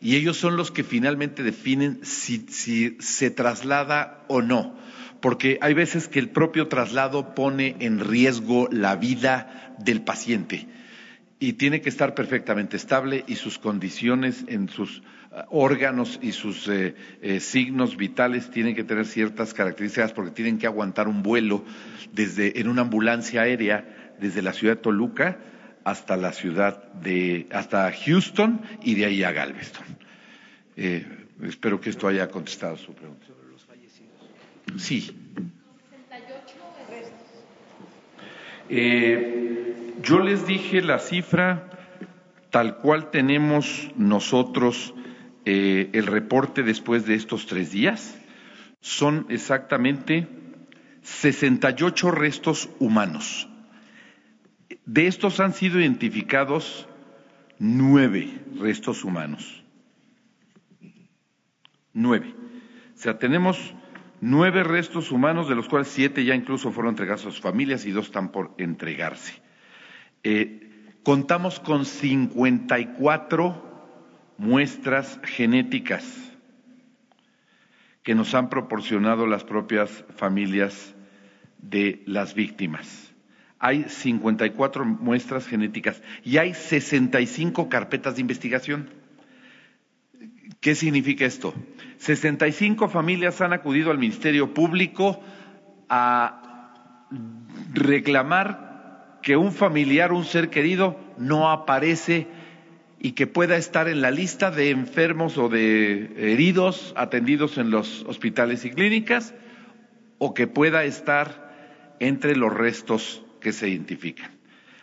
y ellos son los que finalmente definen si, se traslada o no, porque hay veces que el propio traslado pone en riesgo la vida del paciente y tiene que estar perfectamente estable y sus condiciones en sus eh, órganos y sus eh, eh, signos vitales tienen que tener ciertas características porque tienen que aguantar un vuelo desde en una ambulancia aérea desde la ciudad de Toluca hasta la ciudad de, hasta Houston y de ahí a Galveston. Eh, espero que esto haya contestado su pregunta. Sobre los fallecidos. Sí. Eh, yo les dije la cifra tal cual tenemos nosotros eh, el reporte después de estos tres días. Son exactamente 68 restos humanos de estos han sido identificados nueve restos humanos. Nueve. O sea, tenemos nueve restos humanos, de los cuales siete ya incluso fueron entregados a sus familias y dos están por entregarse. Eh, contamos con 54 muestras genéticas que nos han proporcionado las propias familias de las víctimas hay 54 muestras genéticas y hay 65 carpetas de investigación. ¿Qué significa esto? 65 familias han acudido al Ministerio Público a reclamar que un familiar, un ser querido, no aparece y que pueda estar en la lista de enfermos o de heridos atendidos en los hospitales y clínicas o que pueda estar entre los restos que se identifican.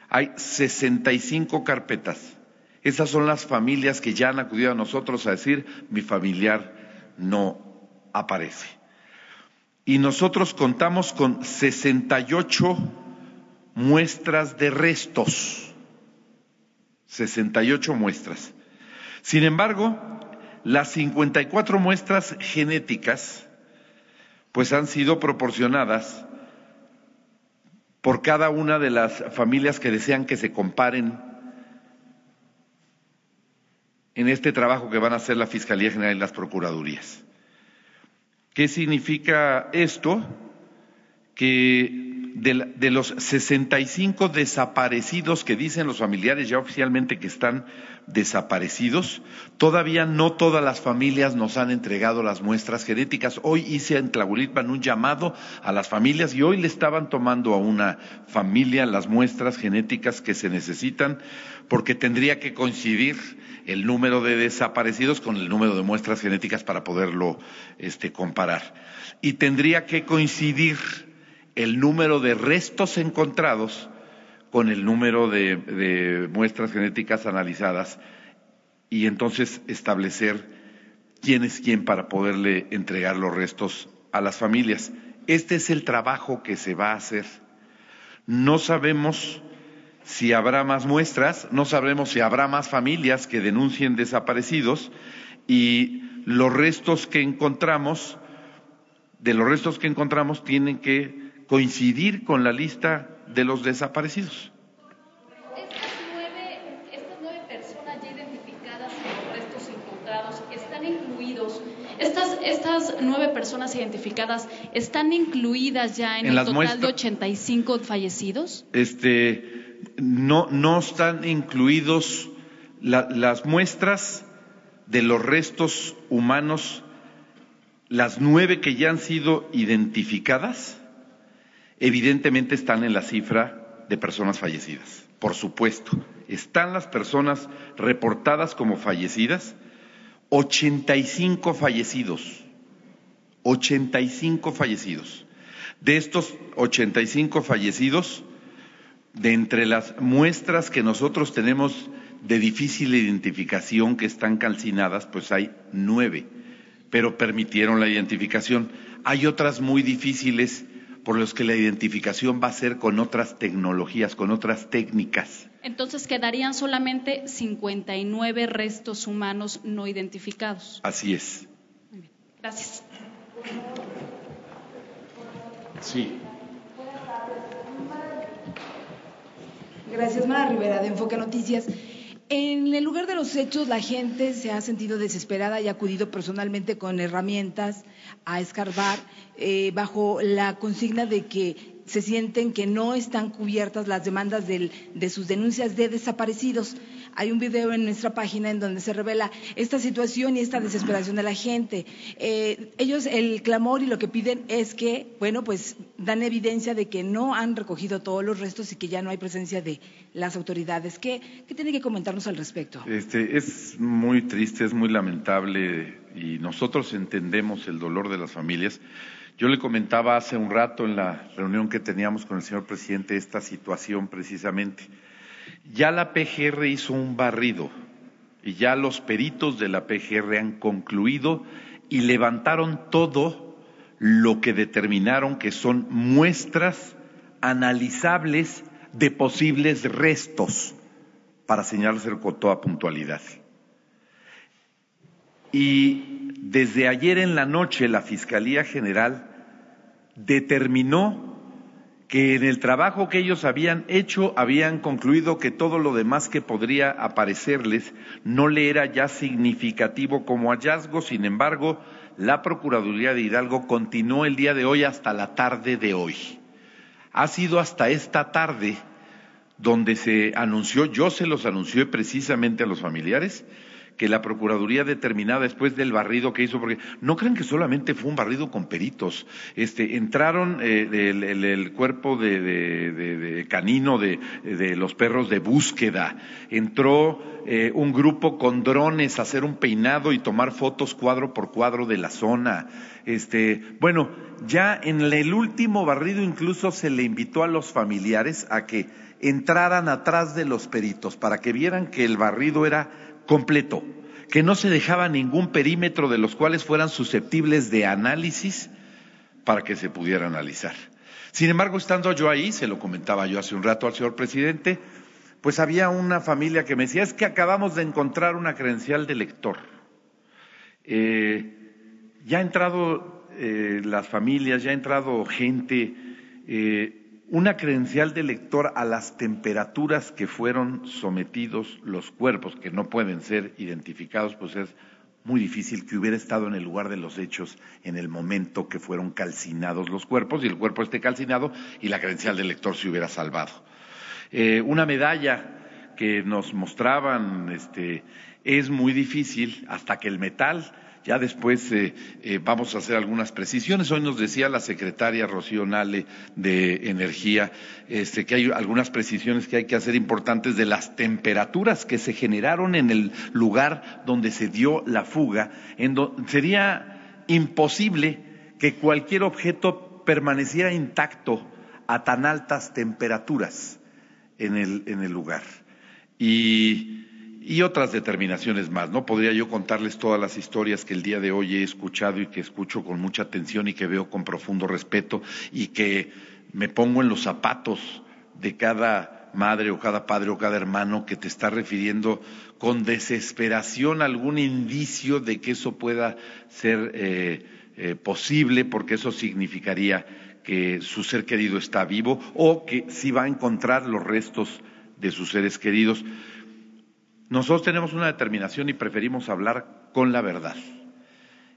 Hay 65 carpetas. Esas son las familias que ya han acudido a nosotros a decir, mi familiar no aparece. Y nosotros contamos con 68 muestras de restos. 68 muestras. Sin embargo, las 54 muestras genéticas pues han sido proporcionadas por cada una de las familias que desean que se comparen en este trabajo que van a hacer la Fiscalía General y las Procuradurías. ¿Qué significa esto? Que de, de, los 65 desaparecidos que dicen los familiares ya oficialmente que están desaparecidos, todavía no todas las familias nos han entregado las muestras genéticas. Hoy hice en un llamado a las familias y hoy le estaban tomando a una familia las muestras genéticas que se necesitan porque tendría que coincidir el número de desaparecidos con el número de muestras genéticas para poderlo este, comparar. Y tendría que coincidir el número de restos encontrados con el número de, muestras genéticas analizadas y entonces establecer quién es quién para poderle entregar los restos a las familias. Este es el trabajo que se va a hacer. No sabemos si habrá más muestras, no sabremos si habrá más familias que denuncien desaparecidos y los restos que encontramos, de los restos que encontramos, tienen que coincidir con la lista de los desaparecidos. Estas nueve, estas nueve personas ya identificadas en los restos encontrados están incluidos. Estas, estas nueve personas identificadas están incluidas ya en, En el total muestras- de 85 fallecidos. Este, no, no están incluidos la- las muestras de los restos humanos, las nueve que ya han sido identificadas, evidentemente están en la cifra de personas fallecidas. Por supuesto, están las personas reportadas como fallecidas, 85 fallecidos, 85 fallecidos. De estos 85 fallecidos, de entre las muestras que nosotros tenemos de difícil identificación que están calcinadas, pues hay nueve, pero permitieron la identificación. Hay otras muy difíciles por las que la identificación va a ser con otras tecnologías, con otras técnicas. Entonces quedarían solamente 59 restos humanos no identificados. Así es. Gracias. Sí. Gracias, Mara Rivera, de Enfoque Noticias. En el lugar de los hechos, la gente se ha sentido desesperada y ha acudido personalmente con herramientas a escarbar eh, bajo la consigna de que se sienten que no están cubiertas las demandas del- de sus denuncias de desaparecidos. Hay un video en nuestra página en donde se revela esta situación y esta desesperación de la gente. Eh, ellos, el clamor y lo que piden es que, bueno, pues dan evidencia de que no han recogido todos los restos y que ya no hay presencia de las autoridades. ¿Qué, qué tiene que comentarnos al respecto? Este, es muy triste, es muy lamentable y nosotros entendemos el dolor de las familias. Yo le comentaba hace un rato en la reunión que teníamos con el señor presidente esta situación precisamente. Ya la PGR hizo un barrido y ya los peritos de la PGR han concluido y levantaron todo lo que determinaron que son muestras analizables de posibles restos para señalarse con toda puntualidad. Y desde ayer en la noche la Fiscalía General determinó que en el trabajo que ellos habían hecho habían concluido que todo lo demás que podría aparecerles no le era ya significativo como hallazgo. Sin embargo, la Procuraduría de Hidalgo continuó el día de hoy hasta la tarde de hoy. Ha sido hasta esta tarde donde se anunció, yo se los anuncié precisamente a los familiares, que la Procuraduría determinada después del barrido que hizo, porque no crean que solamente fue un barrido con peritos, este, entraron eh, el, el- cuerpo de, de- de- canino de, de los perros de búsqueda, entró eh, un grupo con drones a hacer un peinado y tomar fotos cuadro por cuadro de la zona, este, bueno, ya en el último barrido incluso se le invitó a los familiares a que entraran atrás de los peritos para que vieran que el barrido era completo, que no se dejaba ningún perímetro de los cuales fueran susceptibles de análisis para que se pudiera analizar. Sin embargo, estando yo ahí, se lo comentaba yo hace un rato al señor presidente, pues había una familia que me decía, es que acabamos de encontrar una credencial de lector. Eh, ya ha entrado eh, las familias, ya ha entrado gente, eh, una credencial de lector a las temperaturas que fueron sometidos los cuerpos, que no pueden ser identificados, pues es muy difícil que hubiera estado en el lugar de los hechos en el momento que fueron calcinados los cuerpos y el cuerpo esté calcinado y la credencial del lector se hubiera salvado. Eh, una medalla que nos mostraban este, es muy difícil hasta que el metal ya después eh, eh, vamos a hacer algunas precisiones. Hoy nos decía la secretaria Rocío Nale de Energía este, que hay algunas precisiones que hay que hacer importantes de las temperaturas que se generaron en el lugar donde se dio la fuga. Sería imposible que cualquier objeto permaneciera intacto a tan altas temperaturas en el, en el lugar. Y y otras determinaciones más. No podría yo contarles todas las historias que el día de hoy he escuchado y que escucho con mucha atención y que veo con profundo respeto y que me pongo en los zapatos de cada madre o cada padre o cada hermano que te está refiriendo con desesperación algún indicio de que eso pueda ser eh, eh, posible, porque eso significaría que su ser querido está vivo o que sí va a encontrar los restos de sus seres queridos. Nosotros tenemos una determinación y preferimos hablar con la verdad.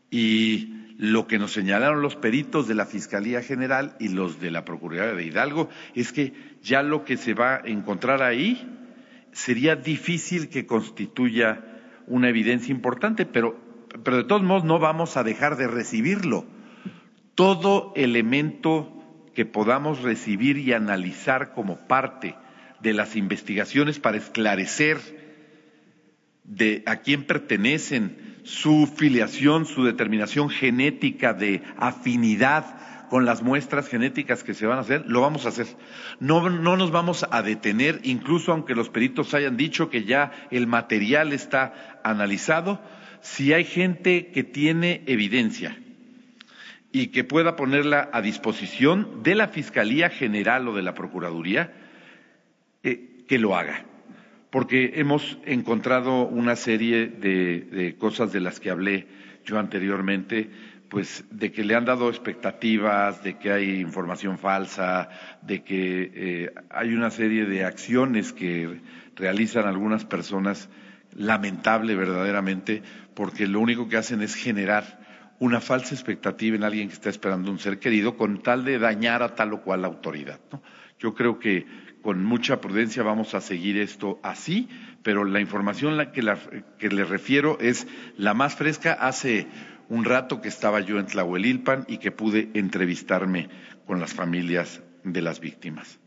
Y lo que nos señalaron los peritos de la Fiscalía General y los de la Procuraduría de Hidalgo es que ya lo que se va a encontrar ahí sería difícil que constituya una evidencia importante, pero, pero de todos modos no vamos a dejar de recibirlo. Todo elemento que podamos recibir y analizar como parte de las investigaciones para esclarecer de a quién pertenecen, su filiación, su determinación genética de afinidad con las muestras genéticas que se van a hacer, lo vamos a hacer. No, no nos vamos a detener, incluso aunque los peritos hayan dicho que ya el material está analizado, si hay gente que tiene evidencia y que pueda ponerla a disposición de la Fiscalía General o de la Procuraduría, eh, que lo haga porque hemos encontrado una serie de, cosas de las que hablé yo anteriormente, pues de que le han dado expectativas, de que hay información falsa, de que eh, hay una serie de acciones que realizan algunas personas, lamentable verdaderamente, porque lo único que hacen es generar una falsa expectativa en alguien que está esperando un ser querido con tal de dañar a tal o cual autoridad. Yo creo que con mucha prudencia vamos a seguir esto así, pero la información la que, la, que le refiero es la más fresca. Hace un rato que estaba yo en Tlahuelilpan y que pude entrevistarme con las familias de las víctimas.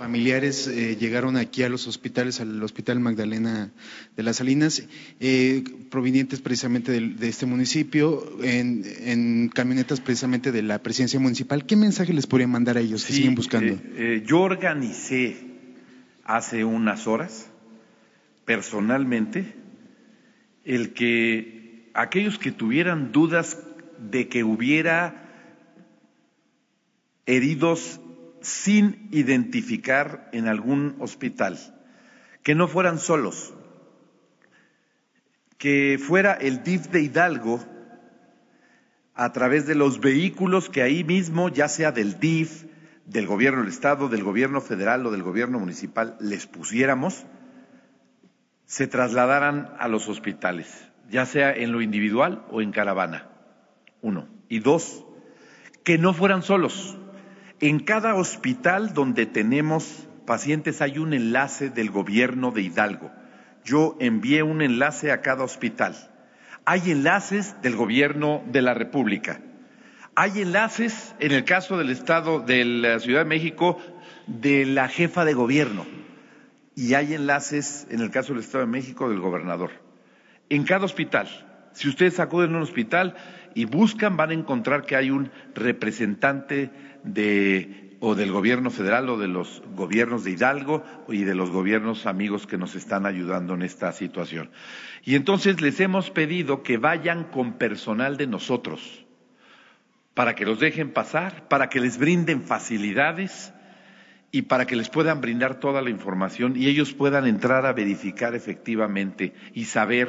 Familiares eh, llegaron aquí a los hospitales, al Hospital Magdalena de las Salinas, eh, provenientes precisamente de, este municipio, en, camionetas precisamente de la presidencia municipal. ¿Qué mensaje les podría mandar a ellos que siguen buscando? Eh, yo organicé hace unas horas, personalmente, el que aquellos que tuvieran dudas de que hubiera heridos sin identificar en algún hospital, que no fueran solos, que fuera el DIF de Hidalgo a través de los vehículos que ahí mismo, ya sea del DIF, del gobierno del Estado, del gobierno federal o del gobierno municipal, les pusiéramos, se trasladaran a los hospitales, ya sea en lo individual o en caravana. Uno. Y dos, que no fueran solos, en cada hospital donde tenemos pacientes hay un enlace del gobierno de Hidalgo. Yo envié un enlace a cada hospital. Hay enlaces del gobierno de la República. Hay enlaces, en el caso del Estado de la Ciudad de México, de la jefa de gobierno. Y hay enlaces, en el caso del Estado de México, del gobernador. En cada hospital. Si ustedes acuden a un hospital y buscan, van a encontrar que hay un representante de o del gobierno federal o de los gobiernos de Hidalgo y de los gobiernos amigos que nos están ayudando en esta situación. Y entonces les hemos pedido que vayan con personal de nosotros para que los dejen pasar, para que les brinden facilidades y para que les puedan brindar toda la información y ellos puedan entrar a verificar efectivamente y saber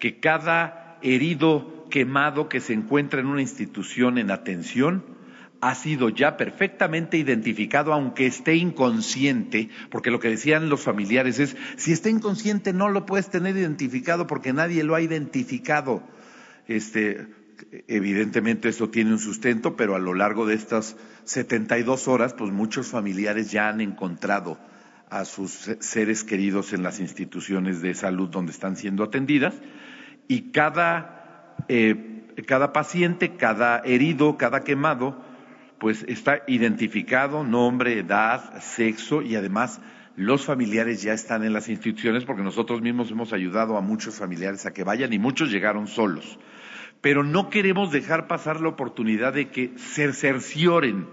que cada herido quemado que se encuentra en una institución en atención ha sido ya perfectamente identificado, aunque esté inconsciente, porque lo que decían los familiares es, si está inconsciente no lo puedes tener identificado porque nadie lo ha identificado. Este, evidentemente esto tiene un sustento, pero a lo largo de estas 72 horas, pues muchos familiares ya han encontrado a sus seres queridos en las instituciones de salud donde están siendo atendidas y cada, eh, cada paciente, cada herido, cada quemado, pues está identificado, nombre, edad, sexo y además los familiares ya están en las instituciones porque nosotros mismos hemos ayudado a muchos familiares a que vayan y muchos llegaron solos. Pero no queremos dejar pasar la oportunidad de que se cercioren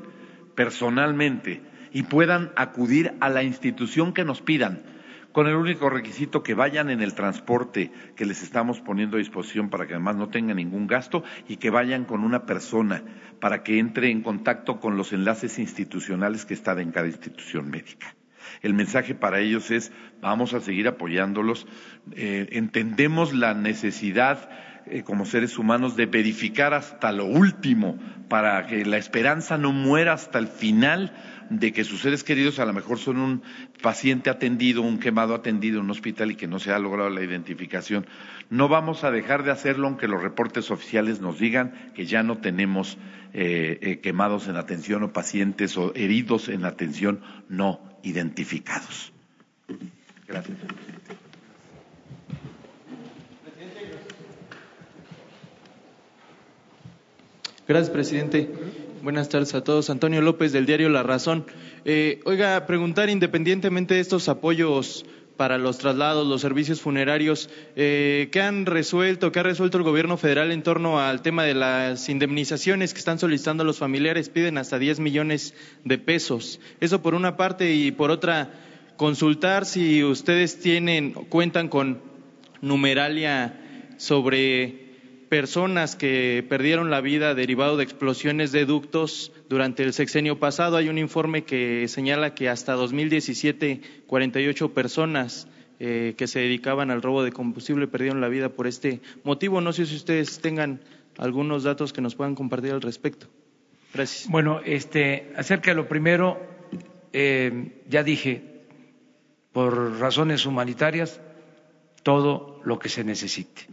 personalmente y puedan acudir a la institución que nos pidan con el único requisito que vayan en el transporte que les estamos poniendo a disposición para que además no tengan ningún gasto y que vayan con una persona para que entre en contacto con los enlaces institucionales que están en cada institución médica. El mensaje para ellos es vamos a seguir apoyándolos. Eh, entendemos la necesidad eh, como seres humanos de verificar hasta lo último para que la esperanza no muera hasta el final de que sus seres queridos a lo mejor son un paciente atendido, un quemado atendido en un hospital y que no se ha logrado la identificación. No vamos a dejar de hacerlo aunque los reportes oficiales nos digan que ya no tenemos eh, eh, quemados en atención o pacientes o heridos en atención no identificados. Gracias. Gracias, presidente. Buenas tardes a todos. Antonio López del diario La Razón. Eh, oiga, preguntar independientemente de estos apoyos para los traslados, los servicios funerarios, eh, ¿qué han resuelto, qué ha resuelto el gobierno federal en torno al tema de las indemnizaciones que están solicitando los familiares? Piden hasta 10 millones de pesos. Eso por una parte y por otra, consultar si ustedes tienen, cuentan con numeralia sobre personas que perdieron la vida derivado de explosiones de ductos durante el sexenio pasado. Hay un informe que señala que hasta 2017 48 personas eh, que se dedicaban al robo de combustible perdieron la vida por este motivo. No sé si ustedes tengan algunos datos que nos puedan compartir al respecto. Gracias. Bueno, este, acerca de lo primero, eh, ya dije, por razones humanitarias, todo lo que se necesite.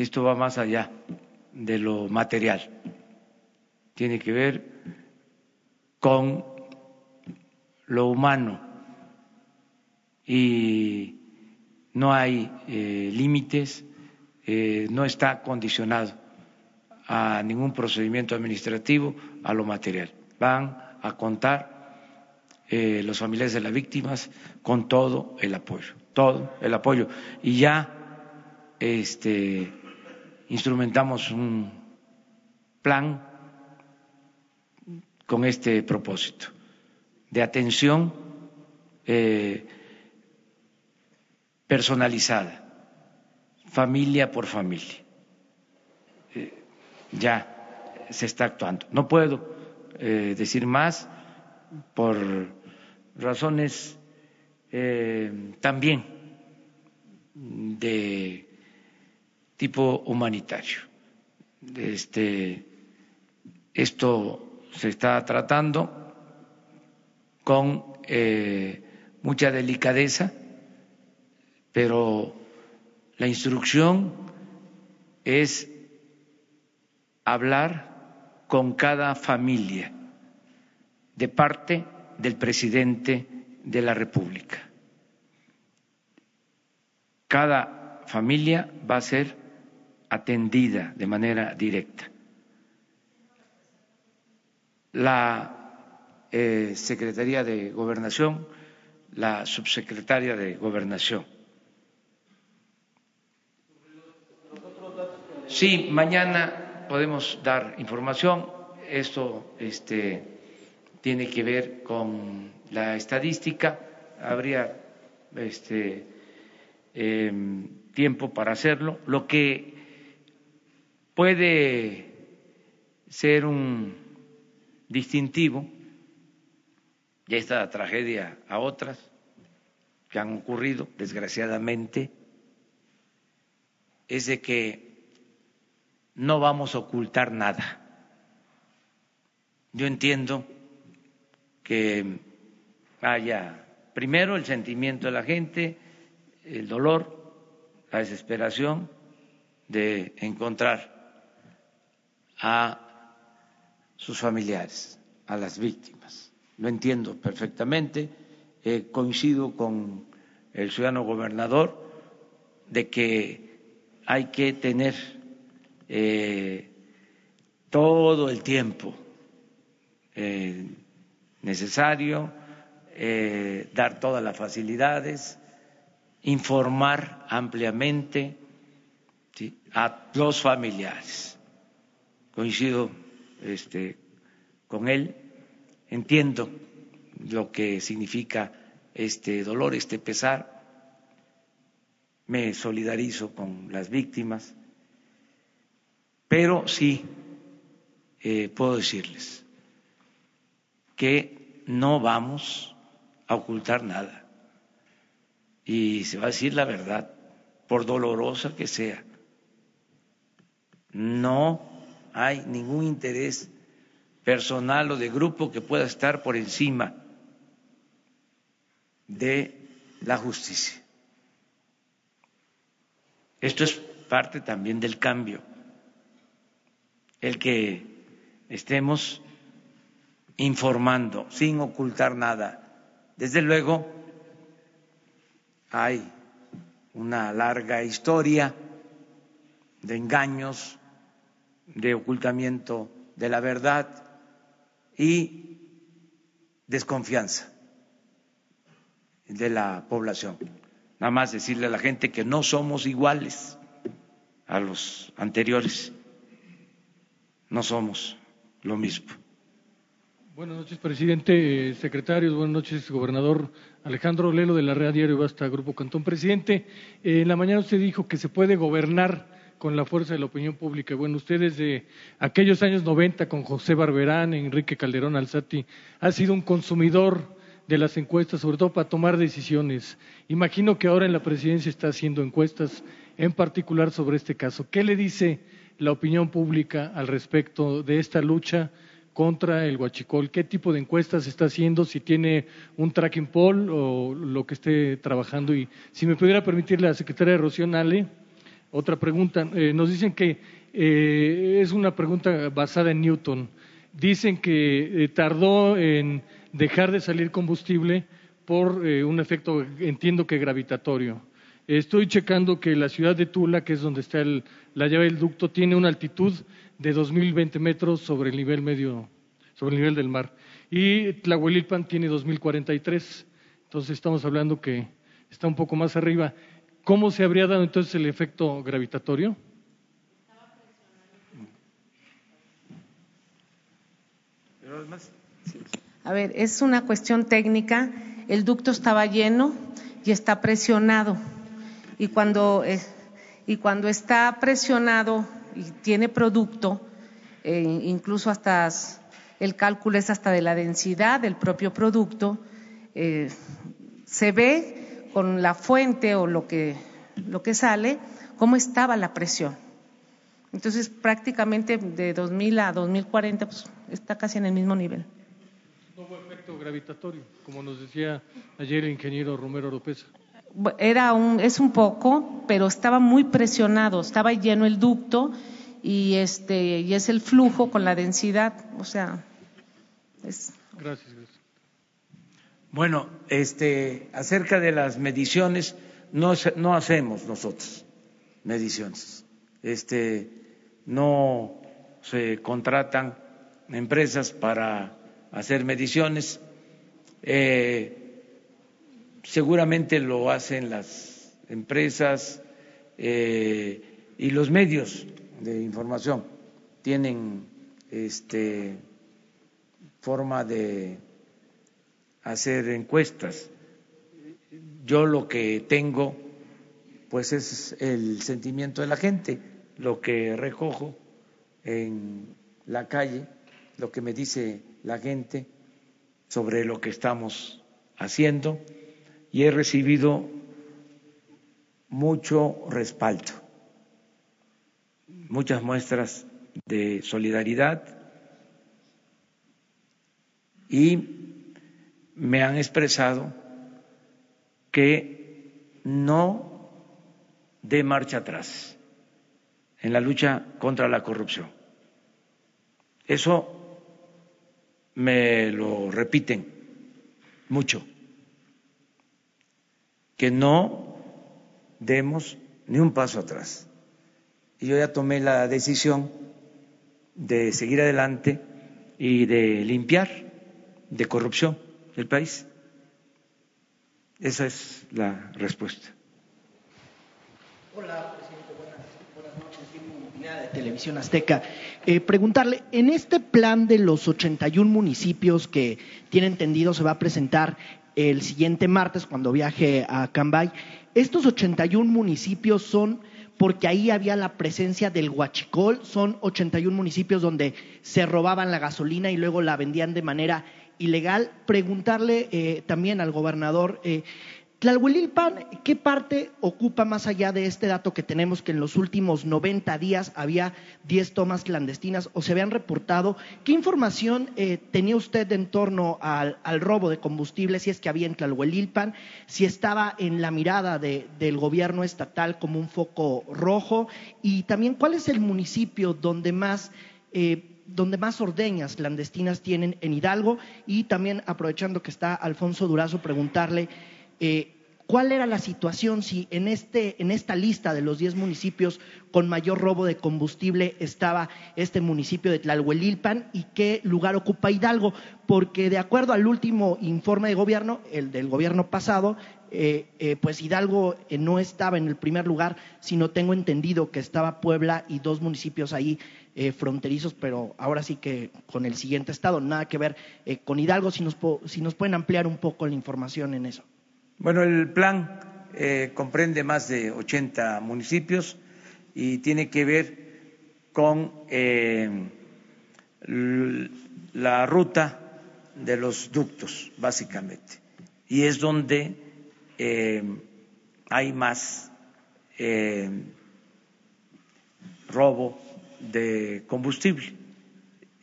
Esto va más allá de lo material. Tiene que ver con lo humano y no hay eh, límites, eh, no está condicionado a ningún procedimiento administrativo, a lo material. Van a contar eh, los familiares de las víctimas con todo el apoyo, todo el apoyo. Y ya este, instrumentamos un plan con este propósito de atención eh, personalizada, familia por familia. Eh, ya se está actuando. No puedo eh, decir más por razones también de tipo humanitario. Este, esto se está tratando con eh, mucha delicadeza, pero la instrucción es hablar con cada familia de parte del presidente de la República. Cada familia va a ser atendida de manera directa. La eh, Secretaría de Gobernación, la subsecretaria de Gobernación. Sí, mañana podemos dar información. Esto este, tiene que ver con la estadística. Habría este, em, tiempo para hacerlo. Lo que puede ser un distintivo de esta tragedia a otras que han ocurrido, desgraciadamente, es de que no vamos a ocultar nada. Yo entiendo que haya primero el sentimiento de la gente, el dolor, la desesperación de encontrar a sus familiares, a las víctimas. Lo entiendo perfectamente. coincido con el ciudadano gobernador de que hay que tener eh, todo el tiempo eh, necesario, eh, dar todas las facilidades, informar ampliamente a los familiares. Coincido este, con él, entiendo lo que significa este dolor, este pesar, me solidarizo con las víctimas, pero sí eh, puedo decirles que no vamos a ocultar nada. Y se va a decir la verdad, por dolorosa que sea. No hay ningún interés personal o de grupo que pueda estar por encima de la justicia. Esto es parte también del cambio, el que estemos informando sin ocultar nada. Desde luego, hay una larga historia de engaños, de ocultamiento de la verdad y desconfianza de la población nada más decirle a la gente que no somos iguales a los anteriores, no somos lo mismo. Buenas noches, presidente, secretarios, buenas noches, gobernador Alejandro Lelo de la Red Diario Basta, Grupo Cantón. Presidente, en la mañana usted dijo que se puede gobernar con la fuerza de la opinión pública. Bueno, usted desde aquellos años 90 con José Barberán, Enrique Calderón Alzati, ha sido un consumidor de las encuestas, sobre todo para tomar decisiones. Imagino que ahora en la presidencia está haciendo encuestas, en particular sobre este caso. ¿Qué le dice la opinión pública al respecto de esta lucha contra el huachicol? ¿Qué tipo de encuestas está haciendo? Si tiene un tracking poll o lo que esté trabajando. Y si me pudiera permitirle a la secretaria Rocío Nale, otra pregunta. Eh, nos dicen que eh, es una pregunta basada en Newton. Dicen que eh, tardó en dejar de salir combustible por eh, un efecto, entiendo que gravitatorio. Estoy checando que la ciudad de Tula, que es donde está la llave del ducto, tiene una altitud de 2.020 metros sobre el nivel medio, sobre el nivel del mar. Y Tlahuelilpan tiene 2.043. Entonces estamos hablando que está un poco más arriba. ¿Cómo se habría dado entonces el efecto gravitatorio? A ver, es una cuestión técnica. El ducto estaba lleno y está presionado. Y cuando, eh, y cuando está presionado y tiene producto, eh, incluso hasta el cálculo es hasta de la densidad del propio producto, eh, se ve con la fuente o lo que, lo que sale cómo estaba la presión. Entonces, prácticamente de 2000 a 2040 pues, está casi en el mismo nivel efecto gravitatorio, como nos decía ayer el ingeniero Romero López. Era un, es un poco, pero estaba muy presionado, estaba lleno el ducto y este y es el flujo con la densidad, o sea, es. Gracias. gracias. Bueno, este, acerca de las mediciones, no, no hacemos nosotros mediciones. Este, no se contratan empresas para hacer mediciones. Eh, seguramente lo hacen las empresas eh, y los medios de información tienen este, forma de hacer encuestas. Yo lo que tengo, pues es el sentimiento de la gente, lo que recojo en la calle, lo que me dice la gente sobre lo que estamos haciendo y he recibido mucho respaldo, muchas muestras de solidaridad y me han expresado que no dé marcha atrás en la lucha contra la corrupción. Eso me lo repiten mucho, que no demos ni un paso atrás. Y yo ya tomé la decisión de seguir adelante y de limpiar de corrupción el país. Esa es la respuesta. Hola, presidente. Buenas, noches. de Televisión Azteca. Eh, preguntarle, en este plan de los 81 municipios que tiene entendido se va a presentar el siguiente martes cuando viaje a Cambay, estos 81 municipios son porque ahí había la presencia del huachicol, son 81 municipios donde se robaban la gasolina y luego la vendían de manera ilegal. Preguntarle eh, también al gobernador, eh, Tlalhuelilpan, ¿qué parte ocupa más allá de este dato que tenemos que en los últimos 90 días había 10 tomas clandestinas o se habían reportado? ¿Qué información eh, tenía usted en torno al, robo de combustible, si es que había en Tlalhuelilpan, si estaba en la mirada del gobierno estatal como un foco rojo? Y también, ¿cuál es el municipio donde más eh, donde más ordeñas clandestinas tienen en Hidalgo. Y también aprovechando que está Alfonso Durazo preguntarle eh, cuál era la situación si en, este, en esta lista de los 10 municipios con mayor robo de combustible estaba este municipio de Tlalhuelilpan y qué lugar ocupa Hidalgo, porque de acuerdo al último informe de gobierno, el del gobierno pasado, eh, eh, pues Hidalgo no estaba en el primer lugar, sino tengo entendido que estaba Puebla y dos municipios ahí eh, fronterizos, pero ahora sí que con el siguiente estado, nada que ver eh, con Hidalgo, si nos, si nos pueden ampliar un poco la información en eso. Bueno, el plan eh, comprende más de 80 municipios y tiene que ver con la ruta de los ductos, básicamente, y es donde hay más robo de combustible.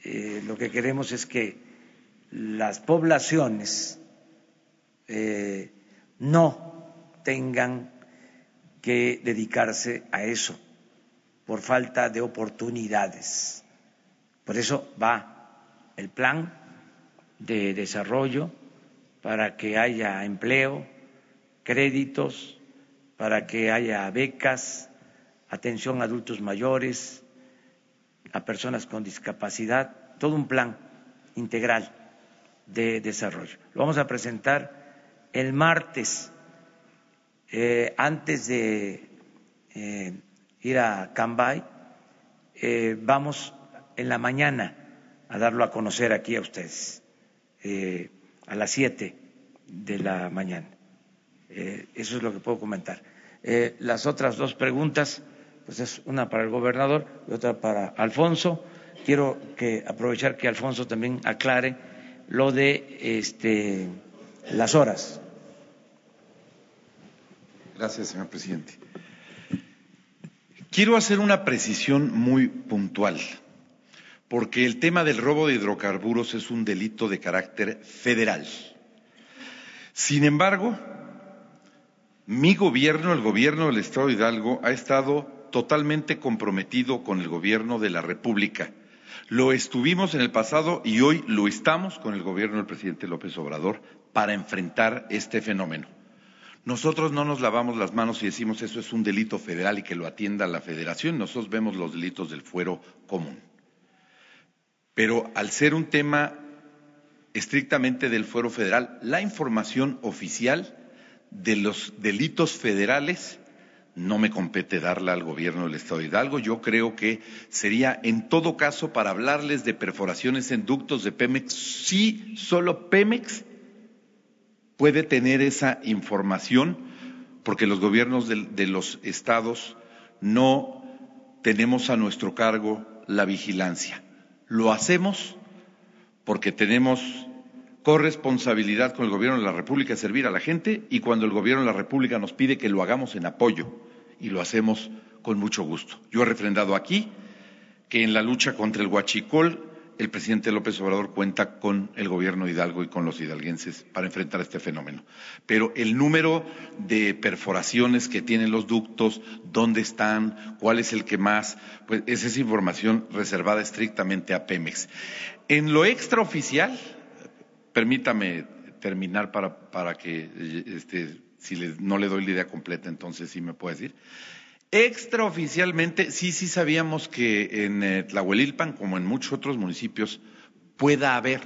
Eh, lo que queremos es que las poblaciones eh, no tengan que dedicarse a eso por falta de oportunidades. Por eso va el plan de desarrollo para que haya empleo, créditos, para que haya becas, atención a adultos mayores, a personas con discapacidad, todo un plan integral de desarrollo. Lo vamos a presentar el martes, eh, antes de eh, ir a Cambay, eh, vamos en la mañana a darlo a conocer aquí a ustedes, a las siete de la mañana. eso es lo que puedo comentar. las otras dos preguntas pues es una para el gobernador y otra para Alfonso. Quiero que aprovechar que Alfonso también aclare lo de este, las horas. Gracias, señor presidente. Quiero hacer una precisión muy puntual, porque el tema del robo de hidrocarburos es un delito de carácter federal. Sin embargo, mi gobierno, el gobierno del Estado de Hidalgo, ha estado totalmente comprometido con el gobierno de la República. Lo estuvimos en el pasado y hoy lo estamos con el gobierno del presidente López Obrador para enfrentar este fenómeno. Nosotros no nos lavamos las manos y decimos eso es un delito federal y que lo atienda la federación. Nosotros vemos los delitos del fuero común. Pero al ser un tema estrictamente del fuero federal, la información oficial de los delitos federales no me compete darla al gobierno del Estado de Hidalgo. Yo creo que sería, en todo caso, para hablarles de perforaciones en ductos de Pemex, sí, solo Pemex puede tener esa información, porque los gobiernos de, de los estados no tenemos a nuestro cargo la vigilancia. Lo hacemos porque tenemos corresponsabilidad con el Gobierno de la República de servir a la gente y cuando el Gobierno de la República nos pide que lo hagamos en apoyo y lo hacemos con mucho gusto. Yo he refrendado aquí que en la lucha contra el huachicol el presidente López Obrador cuenta con el gobierno Hidalgo y con los hidalguenses para enfrentar este fenómeno. Pero el número de perforaciones que tienen los ductos, dónde están, cuál es el que más, pues esa es información reservada estrictamente a Pemex. En lo extraoficial, permítame terminar para, que, este, si no le doy la idea completa, entonces sí me puede decir. Extraoficialmente, sí, sí sabíamos que en eh, Tlahuelilpan, como en muchos otros municipios, pueda haber.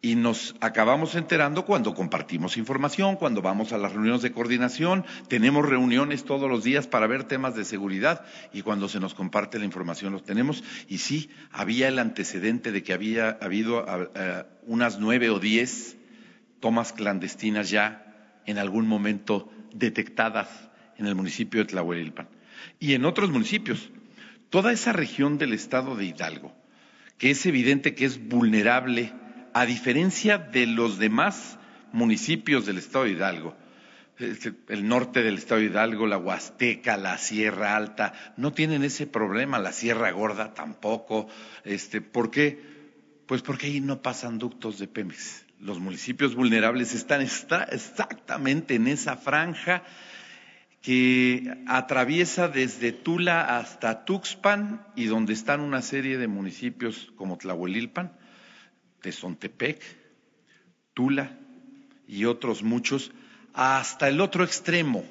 Y nos acabamos enterando cuando compartimos información, cuando vamos a las reuniones de coordinación, tenemos reuniones todos los días para ver temas de seguridad y cuando se nos comparte la información los tenemos. Y sí, había el antecedente de que había habido unas nueve o diez tomas clandestinas ya en algún momento detectadas en el municipio de Tlahuelilpan y en otros municipios. Toda esa región del estado de Hidalgo, que es evidente que es vulnerable, a diferencia de los demás municipios del estado de Hidalgo, el norte del estado de Hidalgo, la Huasteca, la Sierra Alta, no tienen ese problema, la Sierra Gorda tampoco. Este, ¿Por qué? Pues porque ahí no pasan ductos de Pemex. Los municipios vulnerables están exactamente en esa franja que atraviesa desde Tula hasta Tuxpan y donde están una serie de municipios como Tlahuelilpan, Tezontepec, Tula y otros muchos, hasta el otro extremo,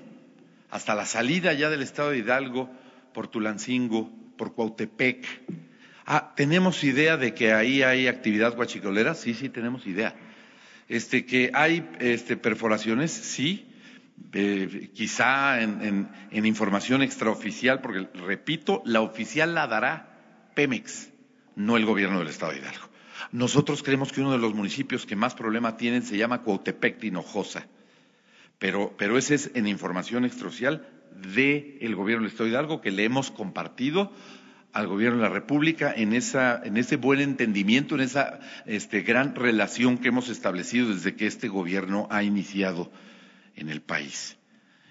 hasta la salida ya del estado de Hidalgo por Tulancingo, por Cuautepec. Ah, ¿tenemos idea de que ahí hay actividad guachicolera? Sí, sí, tenemos idea. Este, que hay este, perforaciones, sí, eh, quizá en, información extraoficial, porque repito, la oficial la dará Pemex, no el gobierno del Estado de Hidalgo. Nosotros creemos que uno de los municipios que más problema tienen se llama Cuautepec de Hinojosa, pero, pero ese es en información extraoficial del gobierno del Estado de Hidalgo que le hemos compartido al gobierno de la República en, esa, en ese buen entendimiento, en esa este, gran relación que hemos establecido desde que este gobierno ha iniciado en el país.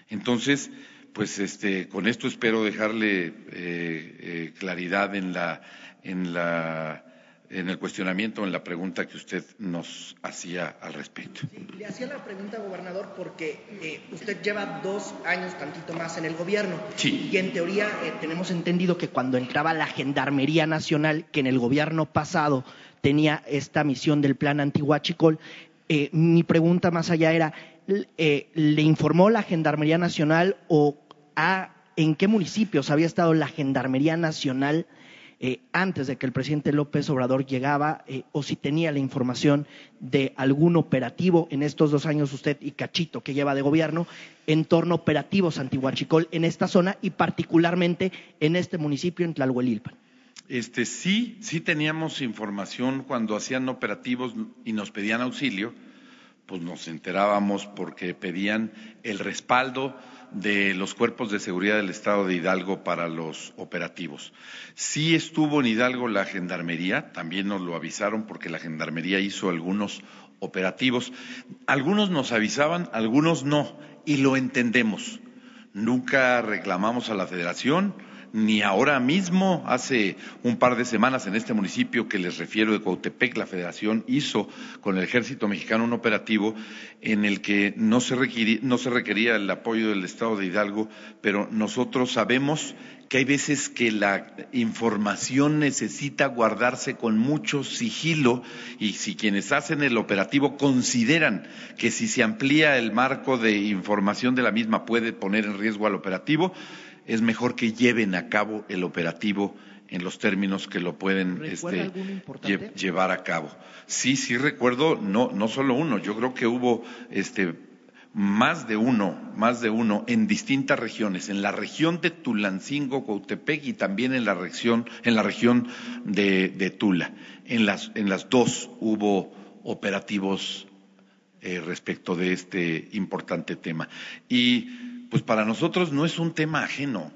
Entonces, pues este, con esto espero dejarle eh, eh, claridad en la, en la en el cuestionamiento, en la pregunta que usted nos hacía al respecto. le hacía la pregunta, gobernador, porque eh, usted lleva dos años, tantito más, en el gobierno. Sí. Y en teoría tenemos entendido que cuando entraba la Gendarmería Nacional, que en el gobierno pasado tenía esta misión del plan antihuachicol, mi pregunta más allá era, eh, le informó la Gendarmería Nacional o a, en qué municipios había estado la Gendarmería Nacional eh, antes de que el presidente López Obrador llegaba eh, o si tenía la información de algún operativo en estos dos años usted y Cachito que lleva de gobierno en torno a operativos antihuachicol en esta zona y particularmente en este municipio en Tlalhuelilpan. Este sí, sí teníamos información cuando hacían operativos y nos pedían auxilio pues nos enterábamos porque pedían el respaldo de los cuerpos de seguridad del Estado de Hidalgo para los operativos. Sí estuvo en Hidalgo la Gendarmería, también nos lo avisaron porque la Gendarmería hizo algunos operativos. Algunos nos avisaban, algunos no, y lo entendemos. Nunca reclamamos a la Federación, ni ahora mismo, hace un par de semanas en este municipio que les refiero de Cuautepec, la Federación hizo con el Ejército Mexicano un operativo en el que no se, no se requería el apoyo del Estado de Hidalgo, pero nosotros sabemos que hay veces que la información necesita guardarse con mucho sigilo y si quienes hacen el operativo consideran que si se amplía el marco de información de la misma puede poner en riesgo al operativo, es mejor que lleven a cabo el operativo en los términos que lo pueden este, llevar a cabo. Sí, sí recuerdo, no, no solo uno, yo creo que hubo este, más de uno, más de uno en distintas regiones, en la región de Tulancingo, Coutepec y también en la región, en la región de, Tula. En las, en las dos hubo operativos eh, respecto de este importante tema. Y pues para nosotros no es un tema ajeno.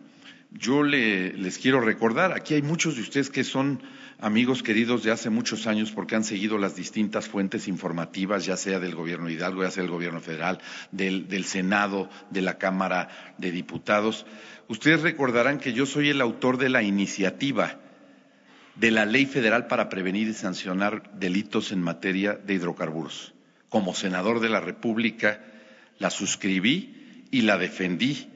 Yo les quiero recordar, aquí hay muchos de ustedes que son amigos queridos de hace muchos años porque han seguido las distintas fuentes informativas, ya sea del gobierno de Hidalgo, ya sea del gobierno federal, del Senado, de la Cámara de Diputados. Ustedes recordarán que yo soy el autor de la iniciativa de la Ley Federal para prevenir y sancionar delitos en materia de hidrocarburos. Como senador de la República la suscribí y la defendí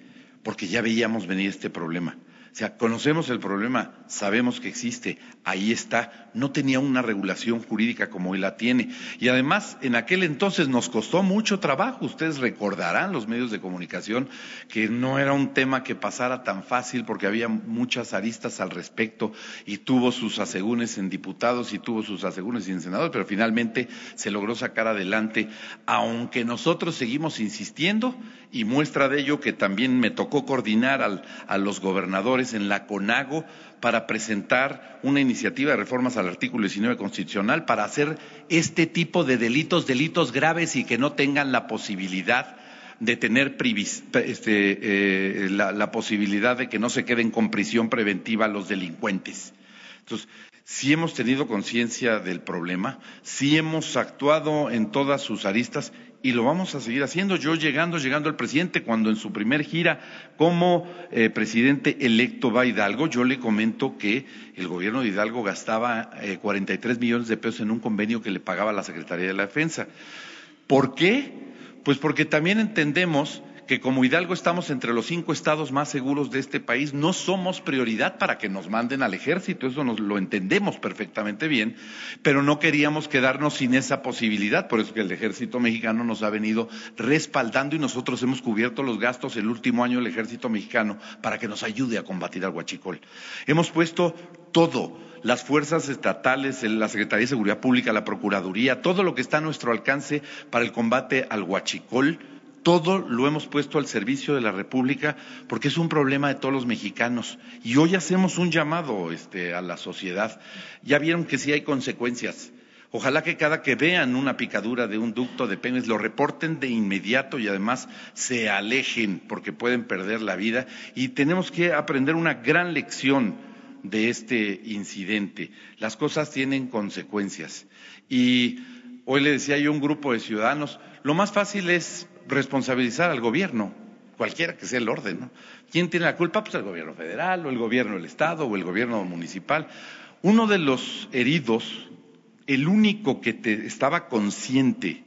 porque ya veíamos venir este problema. O sea, conocemos el problema, sabemos que existe, ahí está. No tenía una regulación jurídica como hoy la tiene. Y además, en aquel entonces nos costó mucho trabajo. Ustedes recordarán, los medios de comunicación, que no era un tema que pasara tan fácil porque había muchas aristas al respecto y tuvo sus asegúnes en diputados y tuvo sus asegúnes en senadores, pero finalmente se logró sacar adelante, aunque nosotros seguimos insistiendo y muestra de ello que también me tocó coordinar a los gobernadores en la CONAGO para presentar una iniciativa de reformas al artículo 19 constitucional para hacer este tipo de delitos, delitos graves y que no tengan la posibilidad de tener este, eh, la, posibilidad de que no se queden con prisión preventiva los delincuentes. Entonces, sí hemos tenido conciencia del problema, sí hemos actuado en todas sus aristas y lo vamos a seguir haciendo. Yo llegando, llegando al presidente, cuando en su primer gira como eh, presidente electo va Hidalgo, yo le comento que el gobierno de Hidalgo gastaba eh, 43 millones de pesos en un convenio que le pagaba la Secretaría de la Defensa. ¿Por qué? Pues porque también entendemos que como Hidalgo estamos entre los cinco estados más seguros de este país, no somos prioridad para que nos manden al ejército, eso nos lo entendemos perfectamente bien, pero no queríamos quedarnos sin esa posibilidad, por eso que el ejército mexicano nos ha venido respaldando y nosotros hemos cubierto los gastos el último año del ejército mexicano para que nos ayude a combatir al huachicol. Hemos puesto todo, las fuerzas estatales, la Secretaría de Seguridad Pública, la Procuraduría, todo lo que está a nuestro alcance para el combate al huachicol, todo lo hemos puesto al servicio de la República porque es un problema de todos los mexicanos. Y hoy hacemos un llamado este, a la sociedad. Ya vieron que sí hay consecuencias. Ojalá que cada que vean una picadura de un ducto de penes lo reporten de inmediato y además se alejen porque pueden perder la vida. Y tenemos que aprender una gran lección de este incidente. Las cosas tienen consecuencias. Y hoy le decía yo a un grupo de ciudadanos, lo más fácil es responsabilizar al gobierno, cualquiera que sea el orden. ¿no? ¿Quién tiene la culpa? Pues el gobierno federal o el gobierno del Estado o el gobierno municipal. Uno de los heridos, el único que te estaba consciente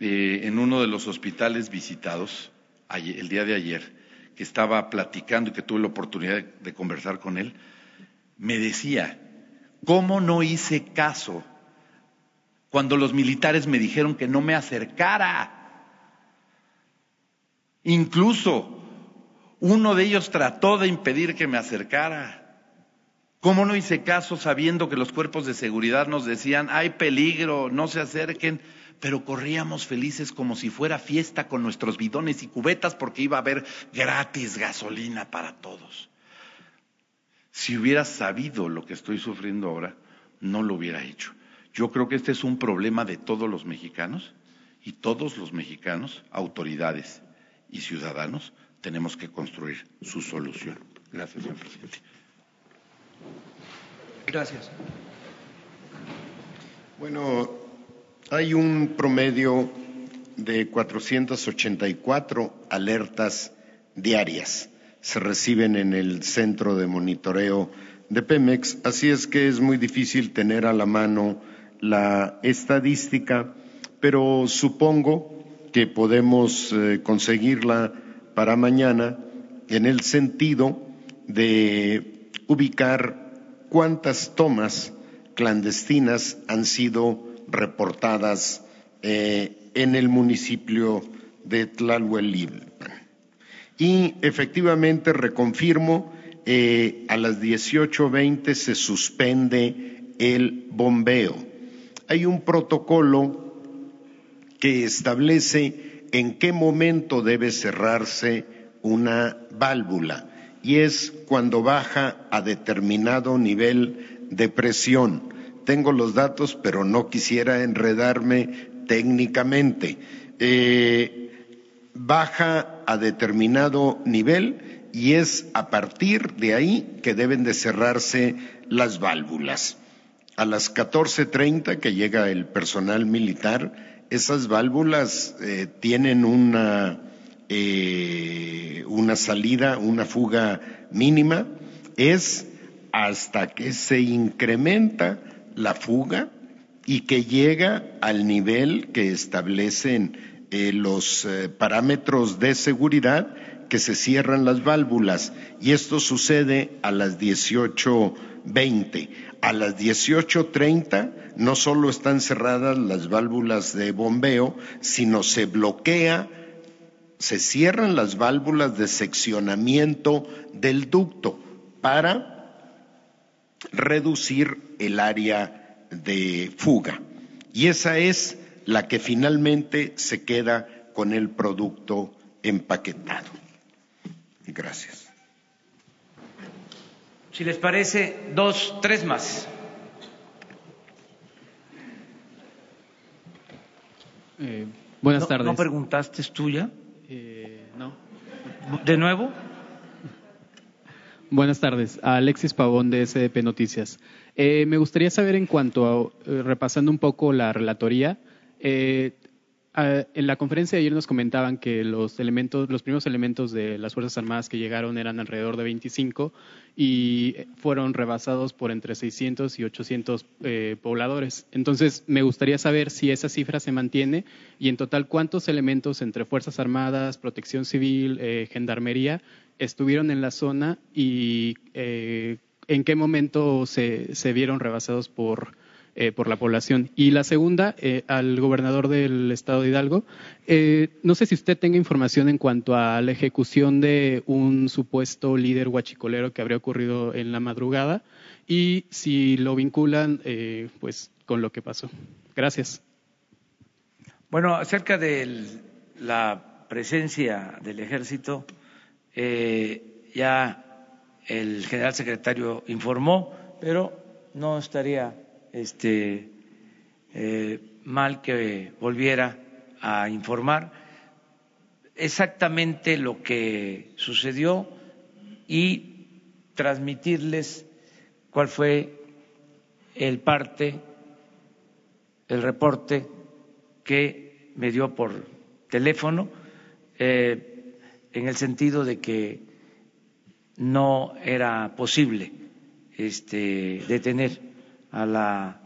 eh, en uno de los hospitales visitados el día de ayer, que estaba platicando y que tuve la oportunidad de conversar con él, me decía, ¿cómo no hice caso cuando los militares me dijeron que no me acercara? Incluso uno de ellos trató de impedir que me acercara. ¿Cómo no hice caso sabiendo que los cuerpos de seguridad nos decían, hay peligro, no se acerquen? Pero corríamos felices como si fuera fiesta con nuestros bidones y cubetas porque iba a haber gratis gasolina para todos. Si hubiera sabido lo que estoy sufriendo ahora, no lo hubiera hecho. Yo creo que este es un problema de todos los mexicanos y todos los mexicanos, autoridades, y ciudadanos tenemos que construir su solución. Gracias, señor presidente. Gracias. Bueno, hay un promedio de 484 alertas diarias. Se reciben en el centro de monitoreo de Pemex, así es que es muy difícil tener a la mano la estadística, pero supongo que podemos eh, conseguirla para mañana en el sentido de ubicar cuántas tomas clandestinas han sido reportadas eh, en el municipio de Tlalhuelilpan. Y efectivamente reconfirmo, eh, a las 18.20 se suspende el bombeo. Hay un protocolo que establece en qué momento debe cerrarse una válvula y es cuando baja a determinado nivel de presión. Tengo los datos, pero no quisiera enredarme técnicamente. Eh, baja a determinado nivel y es a partir de ahí que deben de cerrarse las válvulas. A las 14.30 que llega el personal militar, esas válvulas eh, tienen una, eh, una salida, una fuga mínima, es hasta que se incrementa la fuga y que llega al nivel que establecen eh, los parámetros de seguridad que se cierran las válvulas y esto sucede a las 18.20. A las 18.30 no solo están cerradas las válvulas de bombeo, sino se bloquea, se cierran las válvulas de seccionamiento del ducto para reducir el área de fuga. Y esa es la que finalmente se queda con el producto empaquetado. Gracias. Si les parece, dos, tres más. Eh, buenas tardes. ¿No preguntaste es tuya? Eh, no. ¿De nuevo? Buenas tardes. Alexis Pavón de SDP Noticias. Eh, me gustaría saber en cuanto a, eh, repasando un poco la relatoría, eh, en la conferencia de ayer nos comentaban que los elementos, los primeros elementos de las Fuerzas Armadas que llegaron eran alrededor de 25 y fueron rebasados por entre 600 y 800 eh, pobladores. Entonces, me gustaría saber si esa cifra se mantiene y en total cuántos elementos entre Fuerzas Armadas, Protección Civil, eh, Gendarmería estuvieron en la zona y eh, en qué momento se, se vieron rebasados por eh, por la población. Y la segunda, eh, al gobernador del estado de Hidalgo. Eh, no sé si usted tenga información en cuanto a la ejecución de un supuesto líder huachicolero que habría ocurrido en la madrugada y si lo vinculan pues con lo que pasó. Gracias. Bueno, acerca de la presencia del ejército, ya el general secretario informó, pero no estaría este, eh, mal que volviera a informar exactamente lo que sucedió y transmitirles cuál fue el parte, el reporte que me dio por teléfono, eh, en el sentido de que no era posible este, detener a la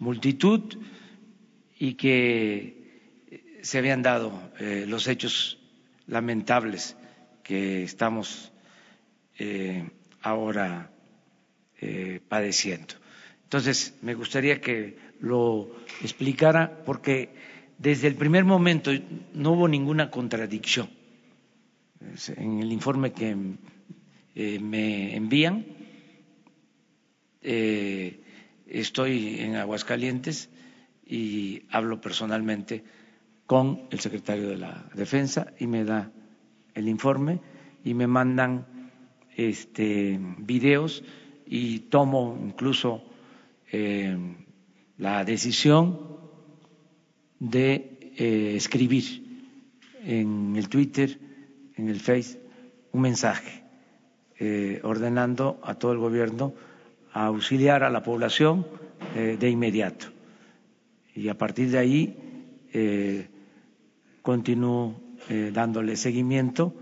multitud y que se habían dado eh, los hechos lamentables que estamos eh, ahora eh, padeciendo. Entonces, me gustaría que lo explicara porque desde el primer momento no hubo ninguna contradicción en el informe que me envían estoy en Aguascalientes y hablo personalmente con el secretario de la Defensa y me da el informe y me mandan este, videos y tomo incluso eh, la decisión de eh, escribir en el Twitter, en el Face, un mensaje eh, ordenando a todo el gobierno a auxiliar a la población eh, de inmediato. Y a partir de ahí eh, continúo eh, dándole seguimiento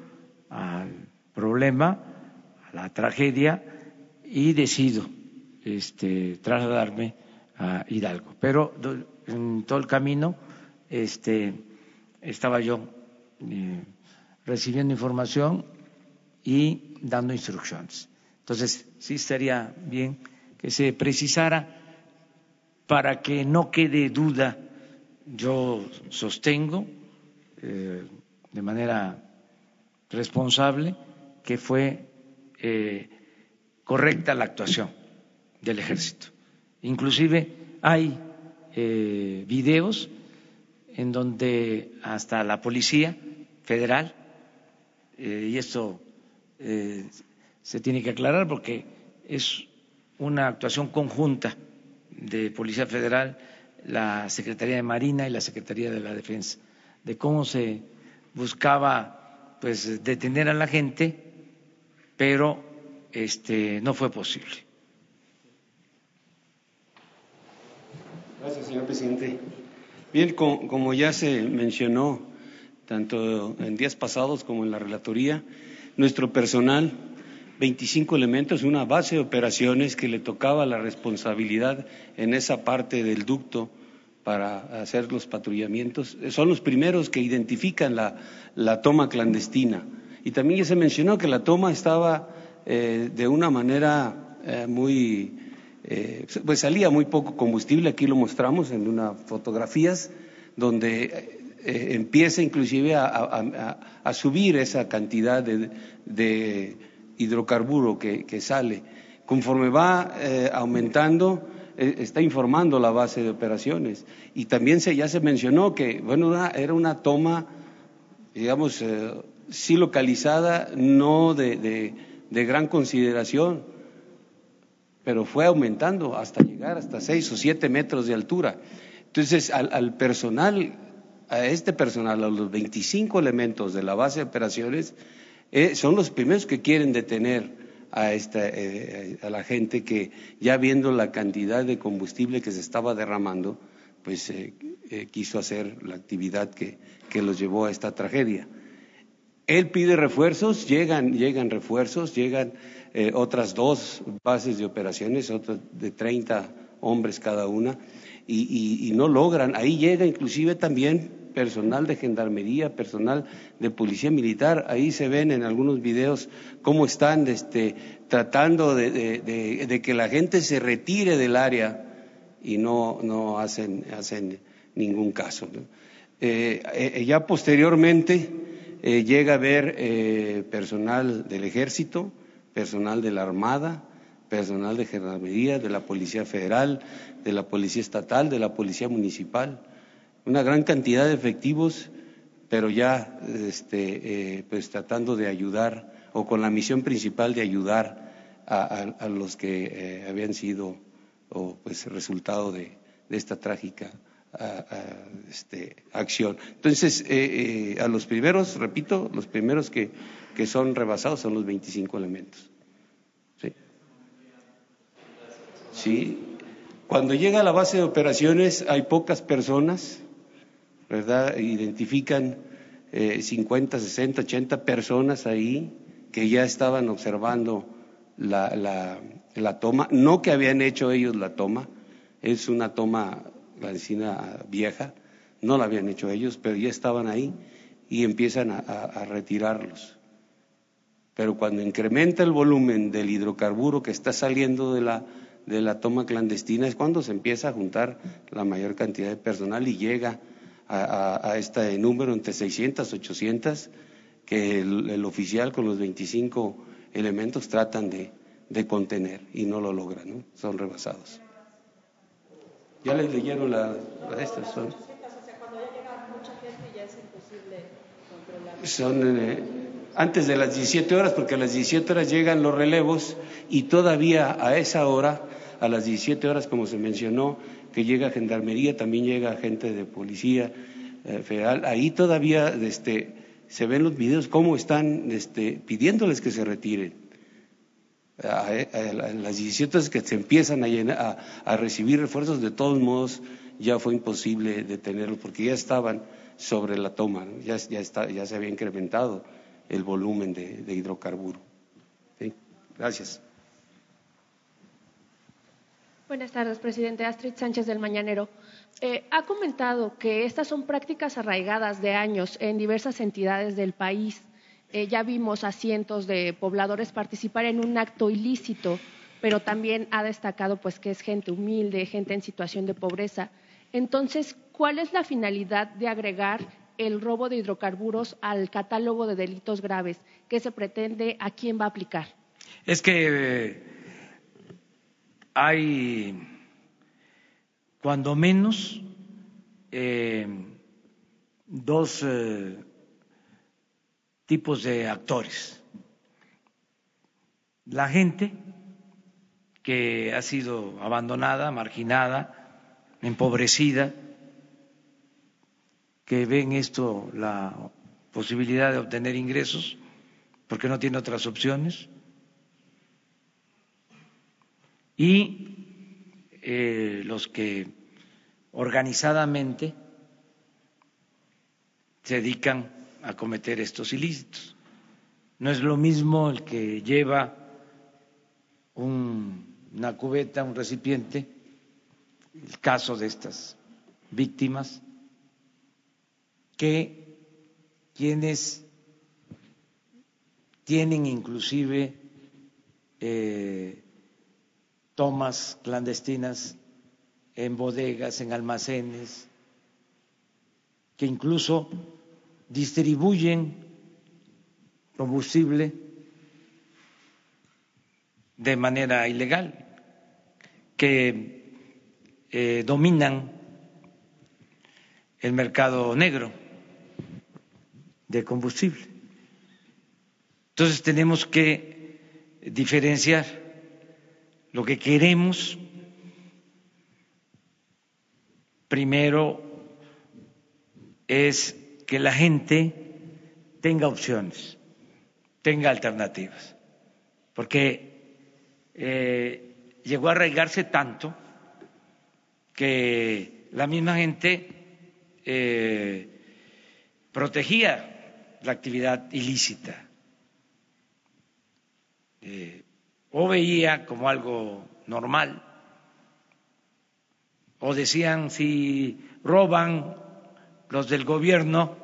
al problema, a la tragedia y decido este, trasladarme a Hidalgo. Pero en todo el camino este, estaba yo recibiendo información y dando instrucciones. Entonces, sí estaría bien que se precisara para que no quede duda. Yo sostengo eh, de manera responsable que fue eh, correcta la actuación del ejército. Inclusive hay eh, videos en donde hasta la policía federal, y esto se tiene que aclarar porque es una actuación conjunta de Policía Federal, la Secretaría de Marina y la Secretaría de la Defensa, de cómo se buscaba pues detener a la gente, pero este no fue posible. Gracias, señor presidente. Bien, como ya se mencionó tanto en días pasados como en la relatoría, nuestro personal 25 elementos, una base de operaciones que le tocaba la responsabilidad en esa parte del ducto para hacer los patrullamientos. Son los primeros que identifican la, toma clandestina. Y también ya se mencionó que la toma estaba eh, de una manera eh, muy, eh, pues salía muy poco combustible, aquí lo mostramos en unas fotografías, donde empieza inclusive a, subir esa cantidad de, hidrocarburo que, sale. Conforme va aumentando, está informando la base de operaciones. Y también se, ya se mencionó que, bueno, era una toma, digamos, sí localizada, no de, gran consideración, pero fue aumentando hasta llegar hasta seis o siete metros de altura. Entonces, al, personal, a este personal, a los 25 elementos de la base de operaciones, eh, son los primeros que quieren detener a, esta, eh, a la gente que, ya viendo la cantidad de combustible que se estaba derramando, pues eh, quiso hacer la actividad que los llevó a esta tragedia. Él pide refuerzos, llegan, llegan refuerzos, llegan eh, otras dos bases de operaciones, otras de 30 hombres cada una, y, no logran. Ahí llega inclusive también personal de gendarmería, personal de policía militar. Ahí se ven en algunos videos cómo están este, tratando de, que la gente se retire del área y no, no hacen, hacen ningún caso. Eh, eh, ya posteriormente eh, llega a eh, personal del ejército, personal de la Armada, personal de Gendarmería, de la Policía Federal, de la Policía Estatal, de la Policía Municipal, una gran cantidad de efectivos, pero ya este, eh, pues tratando de ayudar o con la misión principal de ayudar a, los que habían sido o pues resultado de esta trágica este, acción. Entonces, eh, eh, a los primeros, repito, los primeros que, que son rebasados son los 25 elementos. Sí. Cuando llega a la base de operaciones hay pocas personas, ¿verdad? Identifican eh, 50, 60, 80 personas ahí que ya estaban observando la, la, la toma, no que habían hecho ellos la toma, es una toma la vecina vieja, no la habían hecho ellos, pero ya estaban ahí y empiezan a, retirarlos. Pero cuando incrementa el volumen del hidrocarburo que está saliendo de la, de la toma clandestina es cuando se empieza a juntar la mayor cantidad de personal y llega a, este número entre 600, 800 que el, oficial con los 25 elementos tratan de, contener y no lo logran, son rebasados. Ya les leyeron la estas son. Son eh, antes de las 17 horas, porque a las 17 horas llegan los relevos y todavía a esa hora, a las 17 horas, como se mencionó, que llega gendarmería, también llega gente de policía eh, federal, ahí todavía este, se ven los videos cómo están este, pidiéndoles que se retiren a, las 17 que se empiezan a, a, recibir refuerzos, de todos modos ya fue imposible detenerlos porque ya estaban sobre la toma, ya, está, ya se había incrementado el volumen de, hidrocarburo. Gracias. Buenas tardes, presidente. Astrid Sánchez del Mañanero. Eh, ha comentado que estas son prácticas arraigadas de años en diversas entidades del país. Eh, ya vimos a cientos de pobladores participar en un acto ilícito, pero también ha destacado pues que es gente humilde, gente en situación de pobreza. Entonces, ¿cuál es la finalidad de agregar el robo de hidrocarburos al catálogo de delitos graves? ¿Qué se pretende? ¿A quién va a aplicar? Es que hay, cuando menos, eh, dos tipos de actores. La gente que ha sido abandonada, marginada, empobrecida, que ven esto la posibilidad de obtener ingresos porque no tiene otras opciones. Y eh, los que organizadamente se dedican a cometer estos ilícitos. No es lo mismo el que lleva una cubeta, un recipiente, el caso de estas víctimas, que quienes tienen inclusive eh, tomas clandestinas en bodegas, en almacenes, que incluso distribuyen combustible de manera ilegal, que eh, dominan el mercado negro de combustible. Entonces tenemos que diferenciar lo que queremos primero es que la gente tenga opciones, tenga alternativas, porque eh, llegó a arraigarse tanto que la misma gente eh, protegía la actividad ilícita eh, o veía como algo normal o decían si roban los del gobierno,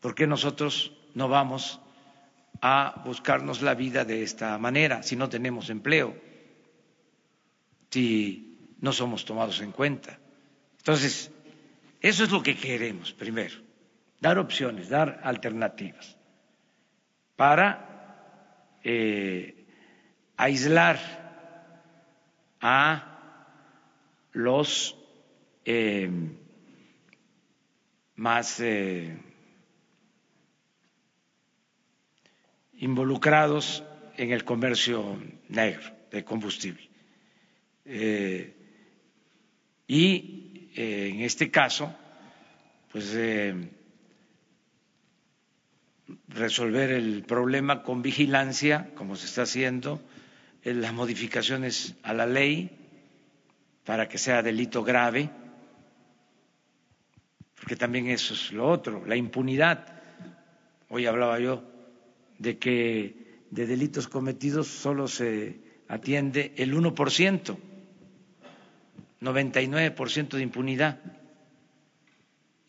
¿por qué nosotros no vamos a buscarnos la vida de esta manera si no tenemos empleo, si no somos tomados en cuenta? Entonces, eso es lo que queremos primero, dar opciones, dar alternativas para eh, aislar a los eh, más eh, involucrados en el comercio negro de combustible. Eh, y en este caso, pues resolver el problema con vigilancia, como se está haciendo, en las modificaciones a la ley, para que sea delito grave, porque también eso es lo otro, la impunidad. Hoy hablaba yo de que de delitos cometidos solo se atiende el 1%, 99% de impunidad.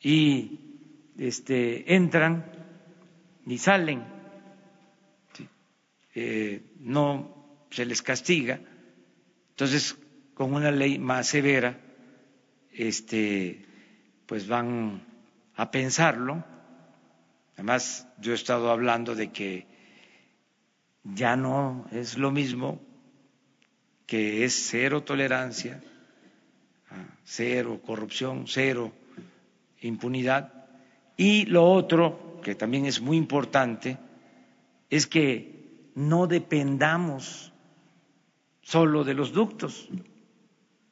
Y este, entran y salen, eh, no se les castiga. Entonces, con una ley más severa, este, pues van a pensarlo. Además, yo he estado hablando de que ya no es lo mismo que es cero tolerancia, cero corrupción, cero impunidad. Y lo otro, que también es muy importante, es que no dependamos solo de los ductos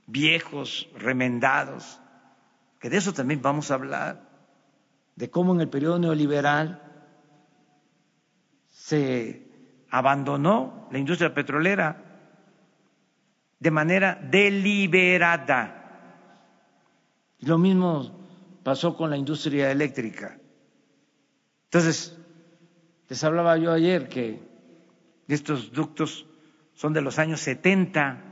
viejos, remendados, que de eso también vamos a hablar, de cómo en el periodo neoliberal se abandonó la industria petrolera de manera deliberada. Lo mismo pasó con la industria eléctrica. Entonces, les hablaba yo ayer que estos ductos son de los años 70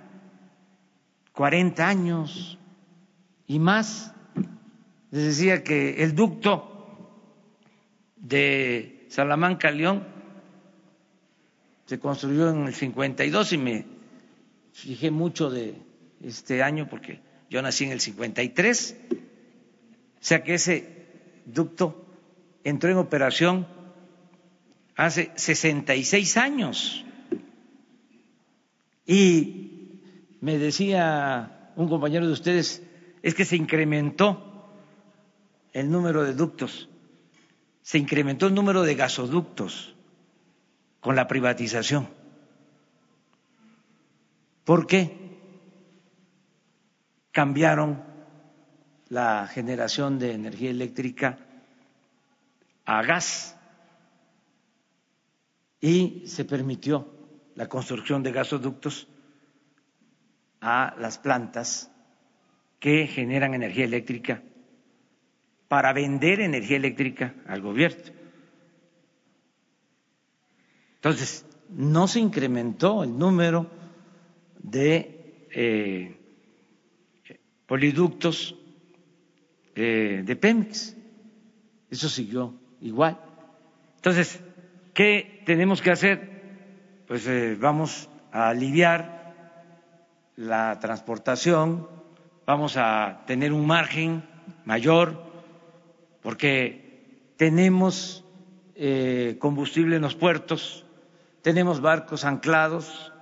40 años y más. Les decía que el ducto de Salamanca León se construyó en el 52 y me fijé mucho de este año porque yo nací en el 53. O sea que ese ducto entró en operación hace 66 años. Y me decía un compañero de ustedes, es que se incrementó el número de ductos, se incrementó el número de gasoductos con la privatización. ¿Por qué? Cambiaron la generación de energía eléctrica a gas y se permitió la construcción de gasoductos a las plantas que generan energía eléctrica para vender energía eléctrica al gobierno. Entonces, no se incrementó el número de eh, poliductos eh, de Pemex. Eso siguió igual. Entonces, ¿qué tenemos que hacer? Pues eh, vamos a aliviar la transportación, vamos a tener un margen mayor, porque tenemos eh, combustible en los puertos, tenemos barcos anclados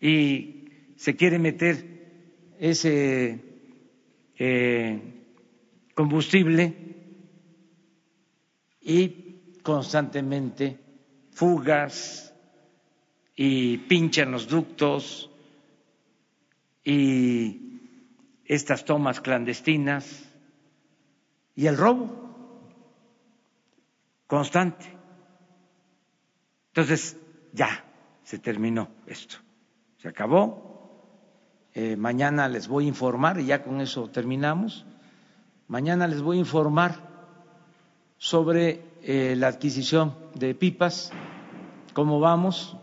y se quiere meter ese eh, combustible y constantemente fugas y pinchan los ductos y estas tomas clandestinas y el robo constante. Entonces, ya, se terminó esto, se acabó. Eh, mañana les voy a informar, y ya con eso terminamos. Mañana les voy a informar sobre eh, la adquisición de pipas, cómo vamos.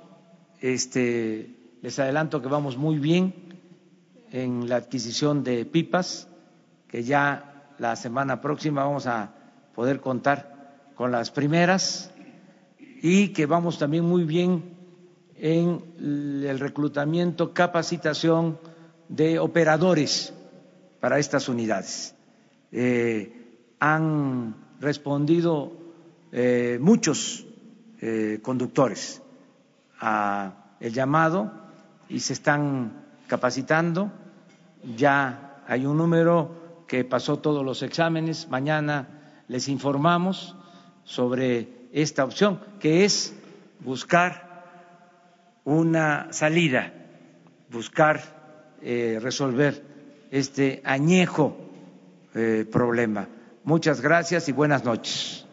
Este, les adelanto que vamos muy bien en la adquisición de pipas, que ya la semana próxima vamos a poder contar con las primeras y que vamos también muy bien en el reclutamiento, capacitación de operadores para estas unidades. Eh, han respondido eh, muchos eh, conductores a el llamado y se están capacitando. Ya hay un número que pasó todos los exámenes. Mañana les informamos sobre esta opción, que es buscar una salida, buscar eh, resolver este añejo eh, problema. Muchas gracias y buenas noches.